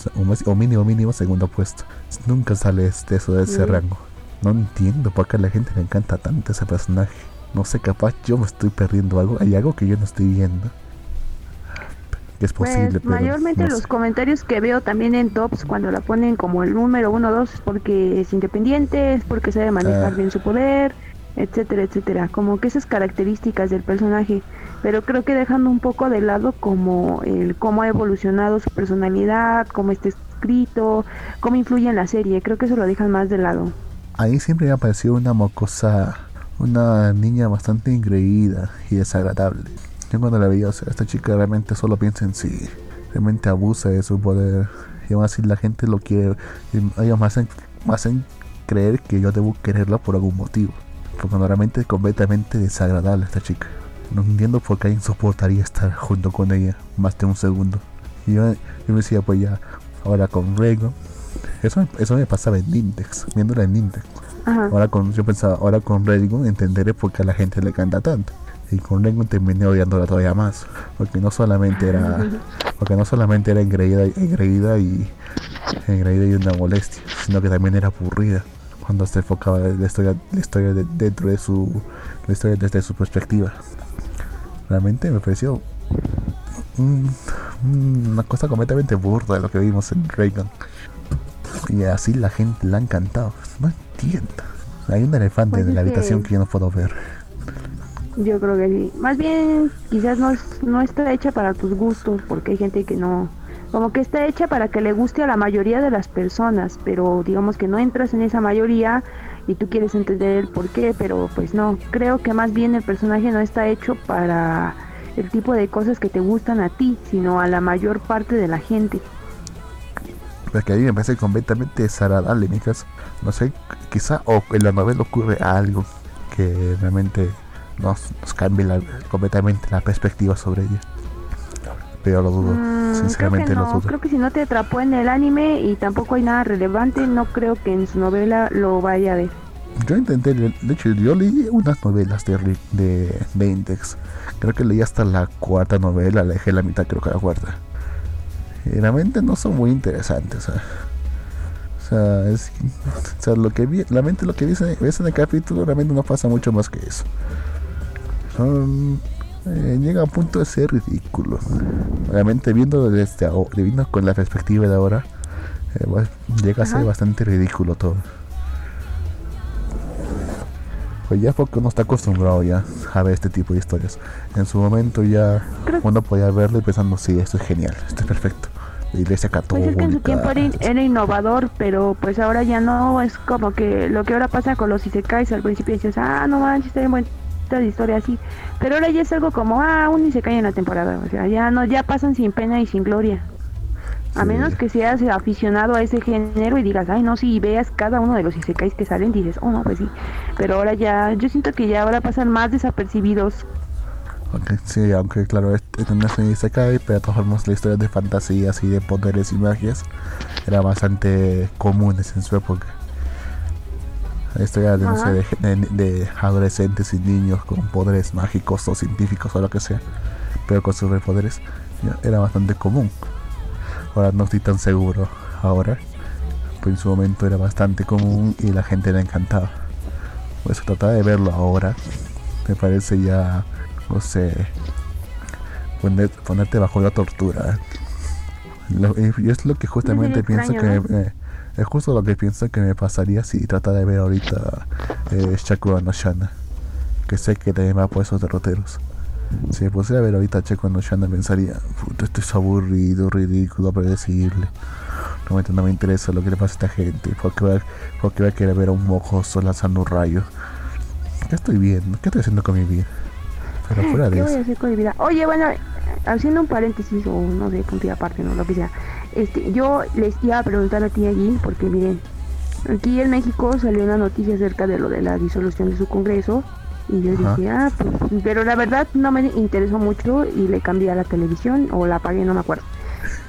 o, mínimo, mínimo segundo puesto. Nunca sale este, eso de ese rango. No entiendo por qué a la gente le encanta tanto ese personaje. No sé, capaz yo me estoy perdiendo algo. Hay algo que yo no estoy viendo es pues, posible. mayormente los comentarios que veo también en tops cuando la ponen como el número uno o dos es porque es independiente, es porque sabe manejar ah. bien su poder etcétera, etcétera. Como que esas características del personaje. Pero creo que dejando un poco de lado como el cómo ha evolucionado su personalidad, cómo está escrito, cómo influye en la serie. Creo que eso lo dejan más de lado. Ahí siempre me ha parecido una mocosa, una niña bastante ingreída y desagradable. Yo cuando la veía, o sea, esta chica realmente solo piensa en sí, realmente abusa de su poder. Y aún así la gente lo quiere, y ellos me hacen, me hacen creer que yo debo quererla por algún motivo. Porque realmente es completamente desagradable esta chica. No entiendo por qué alguien soportaría estar junto con ella más de un segundo. Y yo, yo me decía, pues ya, ahora con Rego. Eso, eso me pasaba en Nintex, viéndola en Nintex. Ahora con, yo pensaba, ahora con Rego entenderé por qué a la gente le canta tanto. Y con Rego terminé odiándola todavía más. Porque no solamente era, porque no solamente era engreída, engreída y engreída y una molestia, sino que también era aburrida cuando se enfocaba la historia, la historia de- dentro de su, la historia desde su perspectiva. Realmente me pareció un- una cosa completamente burda de lo que vimos en Reagan. Y así la gente la ha encantado. No entiendo. Hay un elefante en la habitación que yo no puedo ver. Yo creo que sí. Más bien, quizás no, no está hecha para tus gustos, porque hay gente que no. Como que está hecha para que le guste a la mayoría de las personas, pero digamos que no entras en esa mayoría y tú quieres entender el por qué, pero pues no. Creo que más bien el personaje no está hecho para el tipo de cosas que te gustan a ti, sino a la mayor parte de la gente. Porque a mí me parece completamente desagradable, mi caso. No sé, quizá o en la novela ocurre algo que realmente nos, nos cambie la- completamente la perspectiva sobre ella. Pero lo dudo, Mm, sinceramente que lo no, dudo. creo que si no te atrapó en el anime y tampoco hay nada relevante, no creo que en su novela lo vaya a ver. Yo intenté, de hecho, yo leí unas novelas de, de, de Index. Creo que leí hasta la cuarta novela, la dejé la mitad, creo que la cuarta. Y realmente no son muy interesantes. ¿eh? O sea, es, o sea, lo que vi, realmente lo que ves en, ves en el capítulo realmente no pasa mucho más que eso. Son, eh, llega a punto de ser ridículo. Realmente viendo desde ahora, viendo con la perspectiva de ahora, eh, pues, llega a ser Ajá. bastante ridículo todo. Pues ya porque uno está acostumbrado ya a ver este tipo de historias. En su momento ya Creo- uno podía verlo y pensando, sí, esto es genial, esto es perfecto. La iglesia católica. ser que en su tiempo era, in- era innovador, pero pues ahora ya no, es como que lo que ahora pasa con los isekais, al principio dices, ah, no manches, está bien esta historia así, pero ahora ya es algo como, ah, un isekai en la temporada, o sea, ya no, ya pasan sin pena y sin gloria. A Sí. menos que seas aficionado a ese género y digas, ay, no, si veas cada uno de los isekais que salen, dices, oh, no, pues sí. Pero ahora ya, yo siento que ya ahora pasan más desapercibidos. Aunque, sí, aunque claro, este este no es un Isekai, pero de todas formas las historias de fantasías y de poderes y magias eran bastante comunes en su época. La historia de, no sé, de, gen- de adolescentes y niños con poderes mágicos o científicos o lo que sea, pero con superpoderes, ya, era bastante común. Ahora no estoy tan seguro. Ahora, pues en su momento era bastante común y la gente le encantaba. Pues tratar de verlo ahora me parece ya, no sé, poner- ponerte bajo la tortura. Lo- y es lo que justamente pienso extraño, que eh, es justo lo que pienso que me pasaría si trata de ver ahorita eh, Shakura no Shana, que sé que también va por esos derroteros. Si me pusiera a ver ahorita Shakura no Shana pensaría, puta, esto es aburrido, ridículo, predecible. Realmente no me interesa lo que le pasa a esta gente, porque va, porque va a querer ver a un mojoso lanzando un rayo. ¿Qué estoy viendo? ¿Qué estoy haciendo con mi vida? Pero fuera de ¿Qué voy a eso. hacer con mi vida? Oye, bueno, haciendo un paréntesis o no sé, punto y aparte, no lo que sea. Este, yo les iba a preguntar a ti allí, porque miren, aquí en México salió una noticia acerca de lo de la disolución de su congreso. Y yo Ajá. dije, ah, pues, pero la verdad no me interesó mucho y le cambié a la televisión o la apagué, no me acuerdo.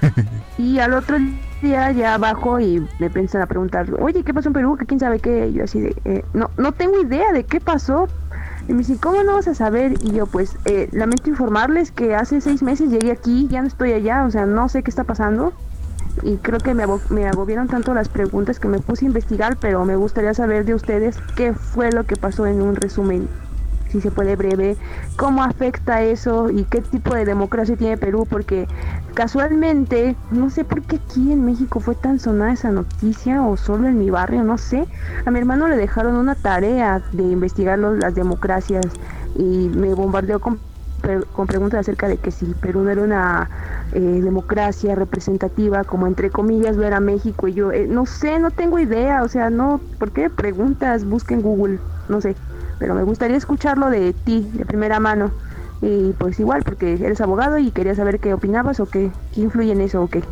y al otro día ya abajo y me empiezan a preguntar, oye, ¿qué pasó en Perú? Que quién sabe qué. Y yo así de, "Eh, no, no tengo idea de qué pasó. Y me dicen, ¿cómo no vas a saber? Y yo, pues, eh, lamento informarles que hace seis meses llegué aquí, ya no estoy allá, o sea, no sé qué está pasando. Y creo que me, me agobiaron tanto las preguntas que me puse a investigar, pero me gustaría saber de ustedes qué fue lo que pasó en un resumen. si se puede breve, cómo afecta eso y qué tipo de democracia tiene Perú, porque casualmente, no sé por qué aquí en México fue tan sonada esa noticia o solo en mi barrio, no sé, a mi hermano le dejaron una tarea de investigar las democracias y me bombardeó con con preguntas acerca de que si Perú no era una eh, democracia representativa, como entre comillas lo era México, y yo eh, no sé, no tengo idea, o sea, no, ¿por qué preguntas? Busca en Google, no sé, pero me gustaría escucharlo de ti, de primera mano. Y pues igual, porque eres abogado y quería saber qué opinabas o qué influye en eso o qué.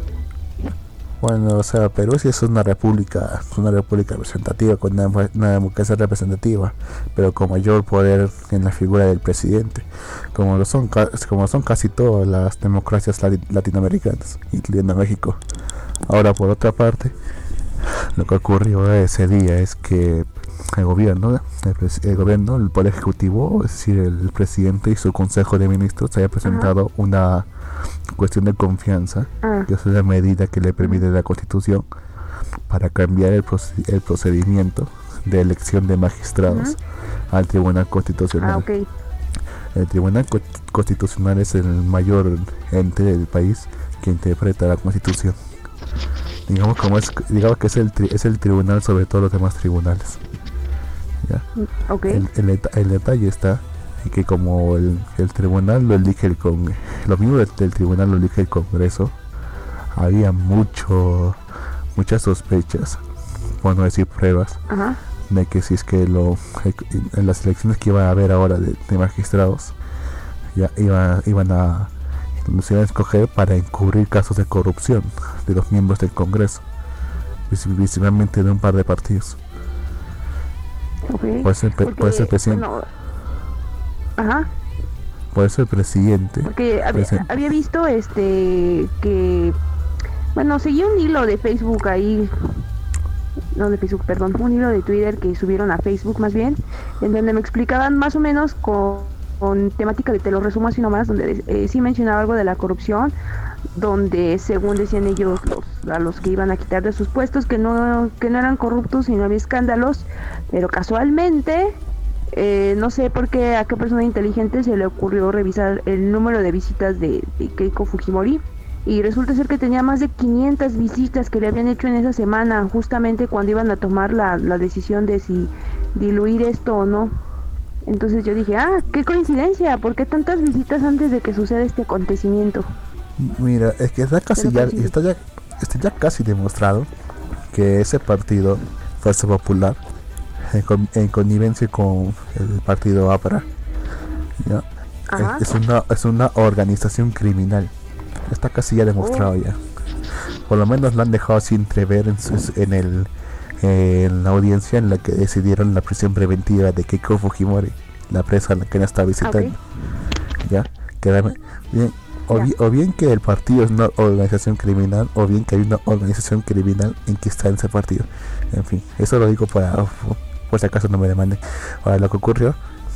Bueno, o sea, Perú sí es una república, una república representativa, con una, democracia representativa, pero con mayor poder en la figura del presidente, como lo son, como son casi todas las democracias latinoamericanas, incluyendo México. Ahora, por otra parte, lo que ocurrió ese día es que el gobierno, el, gobierno, el poder ejecutivo, es decir, el presidente y su consejo de ministros, haya presentado una cuestión de confianza, ah. que es una medida que le permite la Constitución para cambiar el, procedimiento de elección de magistrados al Tribunal Constitucional. Ah, el Tribunal Constitucional es el mayor ente del país que interpreta la Constitución. Digamos, como es, digamos que es el, es el tribunal sobre todos los demás tribunales. El, detalle está en que como el, tribunal lo elige el con los miembros del, tribunal lo elige el Congreso, había mucho muchas sospechas, por no decir pruebas, de que si es que lo en las elecciones que iba a haber ahora de, magistrados ya iba, iban a los iban a escoger para encubrir casos de corrupción de los miembros del Congreso, principalmente de un par de partidos. Ser, puede presidente. Ajá. Puede ser presidente. Porque había, visto este que. Bueno, seguí un hilo de Facebook ahí. No de Facebook, perdón. Un hilo de Twitter que subieron a Facebook más bien. En donde me explicaban más o menos con, con temática de te lo resumo así nomás. Donde eh, sí mencionaba algo de la corrupción donde según decían ellos los, a los que iban a quitar de sus puestos que no, que no eran corruptos y no había escándalos, pero casualmente eh, no sé por qué a qué persona inteligente se le ocurrió revisar el número de visitas de, Keiko Fujimori y resulta ser que tenía más de 500 visitas que le habían hecho en esa semana justamente cuando iban a tomar la, la decisión de si diluir esto o no. Entonces yo dije, ah, qué coincidencia, ¿por qué tantas visitas antes de que suceda este acontecimiento? Mira, es que está casi ya, está ya, está ya casi demostrado que ese partido, Fuerza Popular, en, connivencia con el partido APRA, es, una, es una organización criminal. Está casi ya demostrado oh. ya. Por lo menos lo han dejado sin entrever en, en el en la audiencia en la que decidieron la prisión preventiva de Keiko Fujimori, la presa en la que no está visitando. Ya, bien, o, bien que el partido es una organización criminal, o bien que hay una organización criminal en que está en ese partido. En fin, eso lo digo para, por si acaso no me demanden. Ahora, lo que ocurrió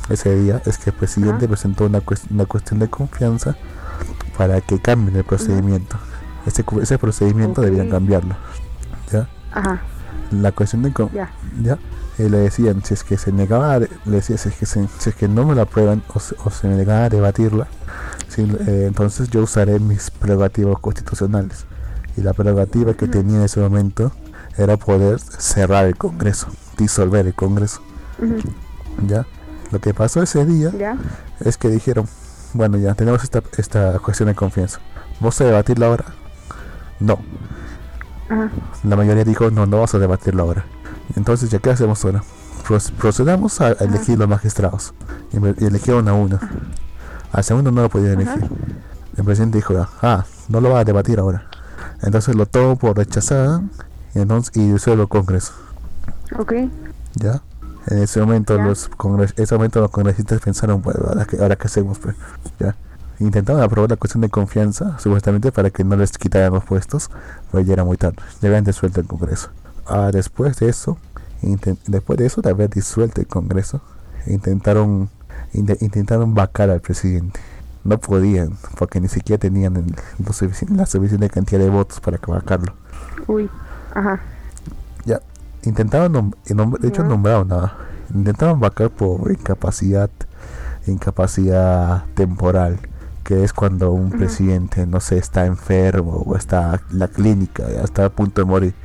ese día es que el presidente presentó una, una cuestión de confianza para que cambien el procedimiento. Ese, ese procedimiento debían cambiarlo. ¿Ya? La cuestión de ¿Ya? ¿ya? le decían si es que se negaba le decía si es que, si es que no me la aprueban o o se negaba a debatirla eh, entonces yo usaré mis prerrogativas constitucionales. Y la prerrogativa que tenía en ese momento era poder cerrar el Congreso, disolver el Congreso. ¿Ya? Lo que pasó ese día es que dijeron, bueno, ya tenemos esta, esta cuestión de confianza. ¿Vos a debatirla ahora? No. La mayoría dijo, no, no vamos a debatirla ahora. Entonces, ¿ya qué hacemos ahora? procedamos a elegir los magistrados. Y, eligieron a uno. Al segundo no lo podía elegir. El presidente dijo, ah, no lo va a debatir ahora. Entonces lo tomo por rechazada y entonces y disuelvo el Congreso. Ok. ¿Ya? En ese momento los congres ese momento los congresistas pensaron, bueno, ahora que ahora qué hacemos pues, ya. Intentaban aprobar la cuestión de confianza, supuestamente para que no les quitaran los puestos, pues ya era muy tarde, ya habían disuelto el Congreso. Ah, después de eso, después de eso de haber disuelto el Congreso, intentaron intentaron vacar al presidente. No podían, porque ni siquiera tenían el, la suficiente cantidad de votos para vacarlo. Uy, ajá. Ya, intentaban, de hecho, nombraron nada. Intentaban vacar por incapacidad incapacidad temporal, que es cuando un presidente, no sé, está enfermo o está en la clínica, ya está a punto de morir.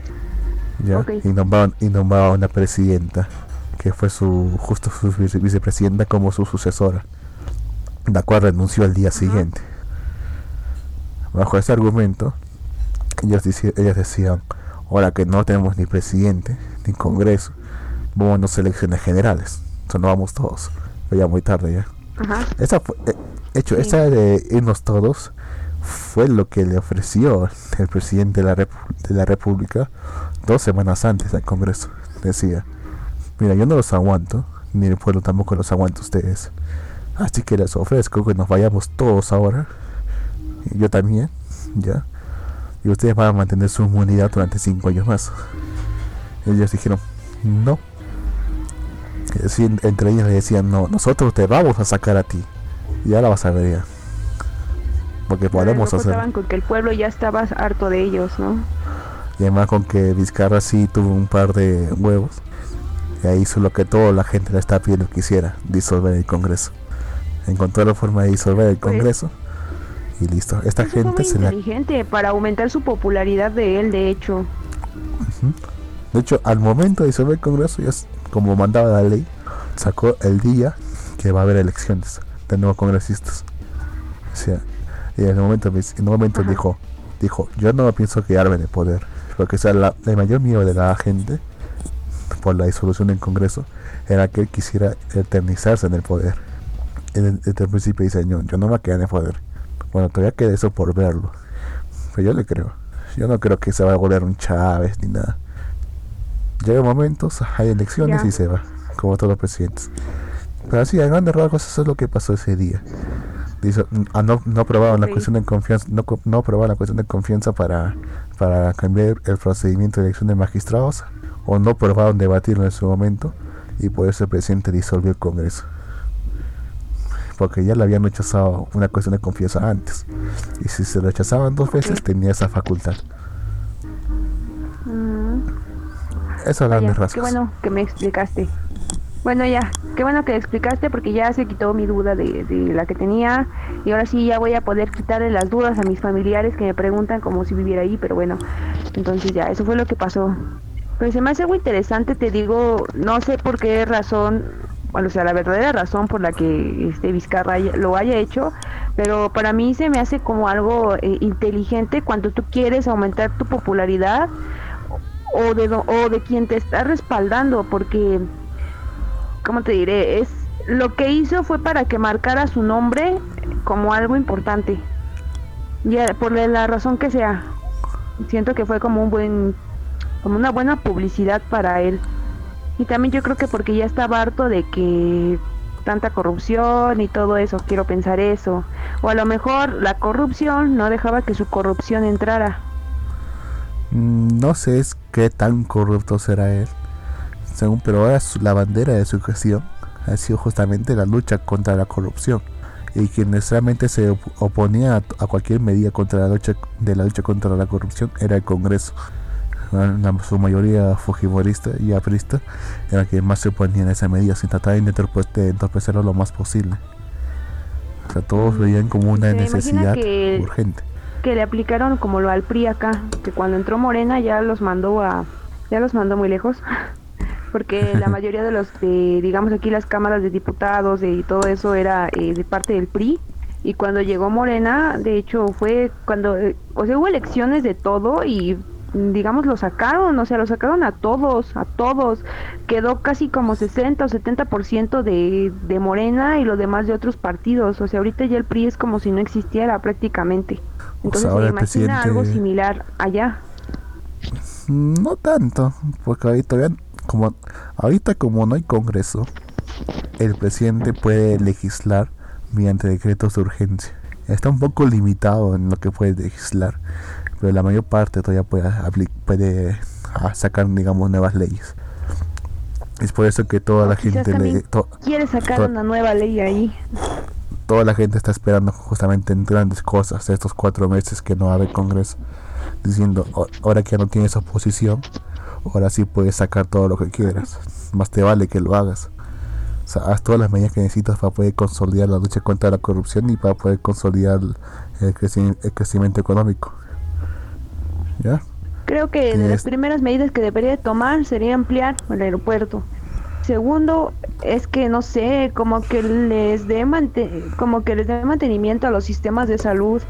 Y nombraban, y nombraban a una presidenta, que fue su justo su vice- vicepresidenta como su sucesora, la cual renunció al día siguiente. Bajo ese argumento, ellos, ellos decían, ahora que no tenemos ni presidente, ni congreso, vamos a elecciones generales. Entonces no vamos todos. Pero ya muy tarde ya. Ajá. Esa fue, eh, hecho, Sí. esa de irnos todos fue lo que le ofreció el presidente de la, de la República dos semanas antes al Congreso. Decía, mira, yo no los aguanto, ni el pueblo tampoco los aguanta ustedes. Así que les ofrezco que nos vayamos todos ahora. y Yo también, ya. Y ustedes van a mantener su inmunidad durante cinco años más. Ellos dijeron, no. Entre ellos le decían, no, nosotros te vamos a sacar a ti. Y ahora vas a ver ya. Porque podemos contaban con que el pueblo ya estaba harto de ellos, ¿no? Y además con que Vizcarra sí tuvo un par de huevos. Y ahí hizo lo que toda la gente le estaba pidiendo que hiciera, disolver el Congreso. Encontró la forma de disolver el Pues- Congreso. Y listo. Esta Eso fue gente muy se la... inteligente para aumentar su popularidad de él, de hecho. De hecho, al momento de disolver el Congreso, ya como mandaba la ley, sacó el día que va a haber elecciones de nuevos congresistas. O sea, y en el momento, en el momento Ajá. dijo, dijo, yo no pienso quedarme en el poder. Porque o sea, la, el mayor miedo de la gente por la disolución del Congreso era que él quisiera eternizarse en el poder. En- Desde el principio dice, yo, yo no me voy a quedar en el poder. Bueno, todavía queda eso por verlo. Pero yo le creo. Yo no creo que se va a volver un Chávez ni nada. Llega momentos, hay elecciones y se va, como todos los presidentes. Pero así, a grandes rasgos, eso es lo que pasó ese día. Dice, mm, ah, no, no aprobaron la cuestión de confianza, no, no aprobaron la cuestión de confianza para, para cambiar el procedimiento de elección de magistrados, o no aprobaron debatirlo en su momento, y por eso el presidente disolvió el Congreso. Porque ya le habían rechazado una cuestión de confianza antes. Y si se rechazaban dos veces, tenía esa facultad. Mm, Eso a vaya, grandes rasgos. qué bueno que me explicaste. Bueno, ya, qué bueno que explicaste porque ya se quitó mi duda de, de la que tenía y ahora sí ya voy a poder quitarle las dudas a mis familiares que me preguntan como si viviera ahí, pero bueno, entonces ya, eso fue lo que pasó. Pero se me hace algo interesante, te digo, no sé por qué razón, o sea, la verdadera razón por la que este Vizcarra lo haya hecho, pero para mí se me hace como algo eh, inteligente cuando tú quieres aumentar tu popularidad o de, o de quien te está respaldando, porque, ¿cómo te diré? Es lo que hizo fue para que marcara su nombre como algo importante, ya por la razón que sea. Siento que fue como un buen, como una buena publicidad para él. Y también yo creo que porque ya estaba harto de que tanta corrupción y todo eso, quiero pensar eso. O a lo mejor la corrupción no dejaba que su corrupción entrara. Mm, No sé es qué tan corrupto será él. Según, pero ahora la bandera de su gestión ha sido justamente la lucha contra la corrupción. Y quien realmente se op- oponía a, a cualquier medida contra la lucha de la lucha contra la corrupción era el Congreso. La- su mayoría fujimorista y aprista era quien más se oponía a esa medida sin tratar de entorpe- de entorpecerlo lo más posible. O sea, todos veían como una necesidad que- urgente. que le aplicaron como lo al PRI acá, que cuando entró Morena ya los mandó a, ya los mandó muy lejos, porque la mayoría de los, de, digamos aquí las cámaras de diputados y todo eso era eh, de parte del PRI, y cuando llegó Morena, de hecho fue cuando, eh, o sea, hubo elecciones de todo y mm, digamos lo sacaron, o sea, lo sacaron a todos, a todos, quedó casi como 60 o 70% de, de Morena y lo demás de otros partidos, o sea, ahorita ya el PRI es como si no existiera prácticamente. O Entonces ahora se imagina algo similar allá. No tanto, porque ahorita, vean, como, ahorita como no hay congreso, el presidente puede legislar mediante decretos de urgencia. Está un poco limitado en lo que puede legislar, pero la mayor parte todavía puede, puede ah, sacar, digamos, nuevas leyes. Es por eso que toda la gente le, to- Quiere sacar to- una nueva ley ahí. toda la gente está esperando justamente en grandes cosas estos cuatro meses que no va a haber congreso diciendo "O- ahora que ya no tienes oposición ahora sí puedes sacar todo lo que quieras más te vale que lo hagas O sea, haz todas las medidas que necesitas para poder consolidar la lucha contra la corrupción y para poder consolidar el, creci- el crecimiento económico. ¿Ya? Creo que de Es- las primeras medidas que debería tomar sería ampliar el aeropuerto. Segundo, es que no sé, como que les dé como que les dé mantenimiento a los sistemas de salud.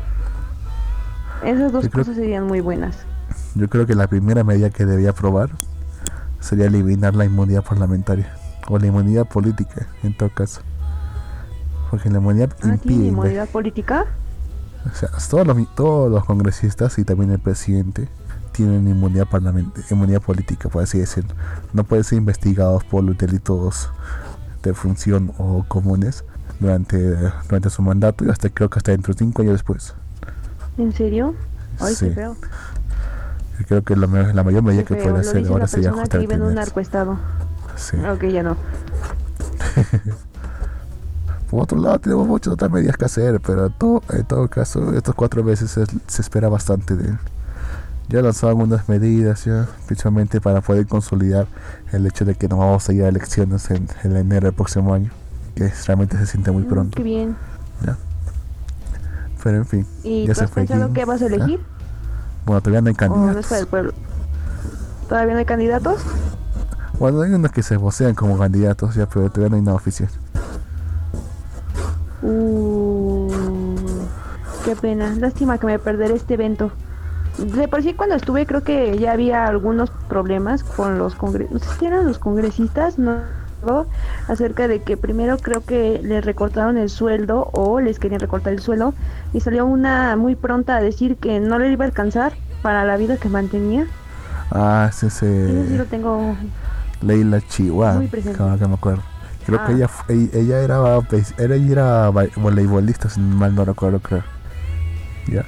Esas dos creo- cosas serían muy buenas. Yo creo que la primera medida que debía aprobar sería eliminar la inmunidad parlamentaria o la inmunidad política, en todo caso. Porque la inmunidad Ah, ¿tiene impide, inmunidad política? O sea, todos los, todos los congresistas y también el presidente tienen inmunidad inmunidad política, por así decirlo. No pueden ser investigados por los delitos de función o comunes durante, durante su mandato y hasta creo que hasta dentro de cinco años después. ¿En serio? Ay, Sí. qué feo. Yo creo que la, la mayor medida que puede hacer ahora sería que ajustar vive en un narcoestado. Sí. Ok, ya no. Por otro lado, tenemos muchas otras medidas que hacer, pero en todo, en todo caso, estos cuatro meses se, se espera bastante de él. Ya lanzado algunas medidas, ya, principalmente para poder consolidar el hecho de que no vamos a ir a elecciones en, en enero del próximo año, que realmente se siente muy Mm, pronto. Qué bien. Ya. Pero en fin, ¿Y ya tú se has fue. qué vas a elegir? Bueno, todavía no hay ¿O no es candidatos. ¿Todavía no hay candidatos? Bueno, hay unos que se vocean como candidatos, ya, pero todavía no hay nada oficial. Uh, qué pena. Lástima que me perderé este evento. De por sí cuando estuve creo que ya había algunos problemas con los congresistas, no sé si eran los congresistas, no acerca de que primero creo que les recortaron el sueldo o les querían recortar el sueldo y salió una muy pronta a decir que no le iba a alcanzar para la vida que mantenía. Ah, ese Eso sí se lo tengo Leila Chihuahua, que me acuerdo. Creo que Ah. ella, ella, ella era, era, ella era voleibolista, si mal no recuerdo, creo. Ya.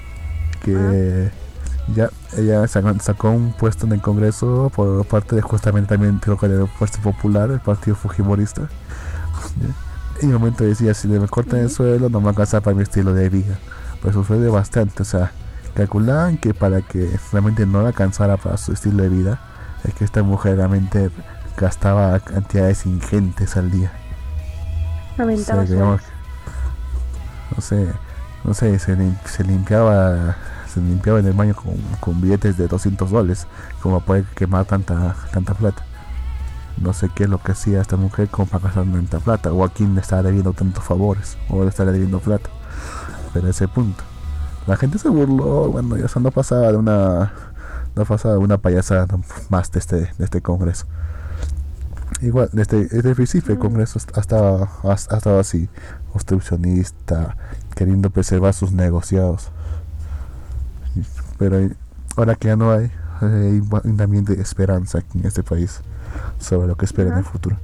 Que ya ella sacó, un puesto en el Congreso por parte de justamente también creo que de Fuerza Popular, el partido Fujimorista. Y en un momento decía, si le me cortan el suelo no me va a alcanzar para mi estilo de vida. Pues sucede bastante, o sea, calculaban que para que realmente no le alcanzara para su estilo de vida, es que esta mujer realmente gastaba cantidades ingentes al día. aventaba O sea, digamos, sueldos. no sé, no sé, se, lim- se limpiaba se limpiaba en el baño con, con billetes de 200 dólares, como puede quemar tanta tanta plata. No sé qué es lo que hacía esta mujer como para gastar tanta plata, o a quién le estaba debiendo tantos favores, o le estaba debiendo plata. Pero ese punto. La gente se burló, bueno, ya eso no pasaba de una no pasaba de una payasada más de este, de este congreso. Igual, desde, desde el principio el. Congreso ha estado, ha, ha estado así, obstruccionista, queriendo preservar sus negociados. Pero ahora que ya no hay, hay un- ambiente de esperanza aquí en este país sobre lo que espera en el futuro.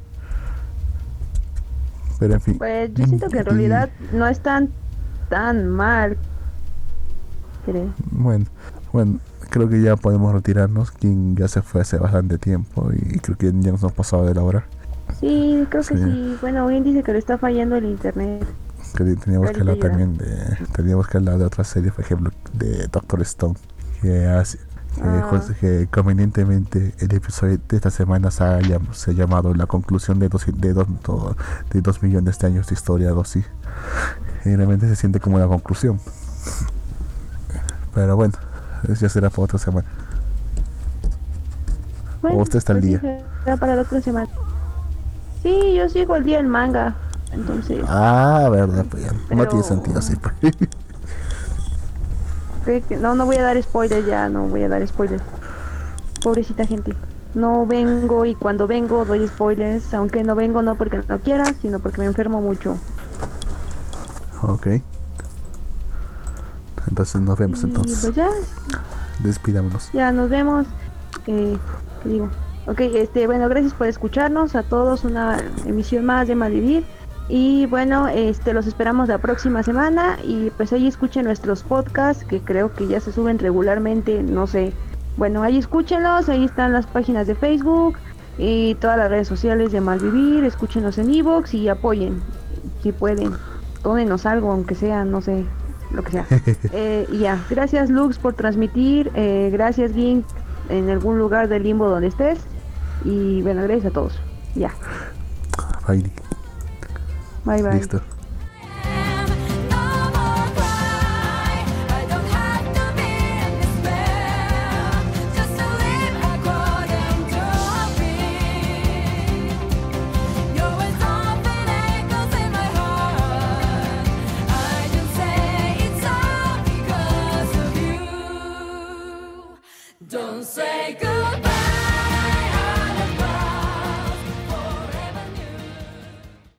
Pero en fin. Pues yo siento que en y- realidad no es tan, tan mal. Creo. Bueno, bueno, creo que ya podemos retirarnos. Quien ya se fue hace bastante tiempo y creo que ya nos hemos pasado de la hora. Sí, creo que Sí. sí. Bueno, bien dice que le está fallando el internet. Que teníamos que hablar también de, teníamos que hablar de otra serie, por ejemplo, de Doctor Stone, que hace, que, Ah. que convenientemente el episodio de esta semana se ha, se ha llamado la conclusión de dos, de, dos, do- de dos millones de años de historia, así. Y realmente se siente como una conclusión. Pero bueno, ya será para otra semana. Bueno, usted está al pues día? será para la otra semana. Sí, yo sigo al día del manga. Entonces, Ah, verdad, pues ya no Pero- tiene sentido así. pues. no, no voy a dar spoilers ya, no voy a dar spoilers. Pobrecita gente. No vengo y cuando vengo doy spoilers, aunque no vengo no porque no quiera, sino porque me enfermo mucho. ok. Entonces nos vemos Y entonces. pues ya, Despidámonos. Ya nos vemos. Eh, ¿qué digo? Ok, este, bueno, gracias por escucharnos a todos. Una emisión más de Malvivir. Y bueno, este, los esperamos la próxima semana. Y pues ahí escuchen nuestros podcasts, que creo que ya se suben regularmente. No sé. Bueno, ahí escúchenlos. Ahí están las páginas de Facebook y todas las redes sociales de Malvivir. Escúchenos en Evox y apoyen, si pueden. Dónenos algo, aunque sea, no sé, lo que sea. Eh, y ya, gracias Lux por transmitir, eh, gracias Gink en algún lugar del limbo donde estés y bueno, gracias a todos. Ya. Bye. Bye bye. Listo.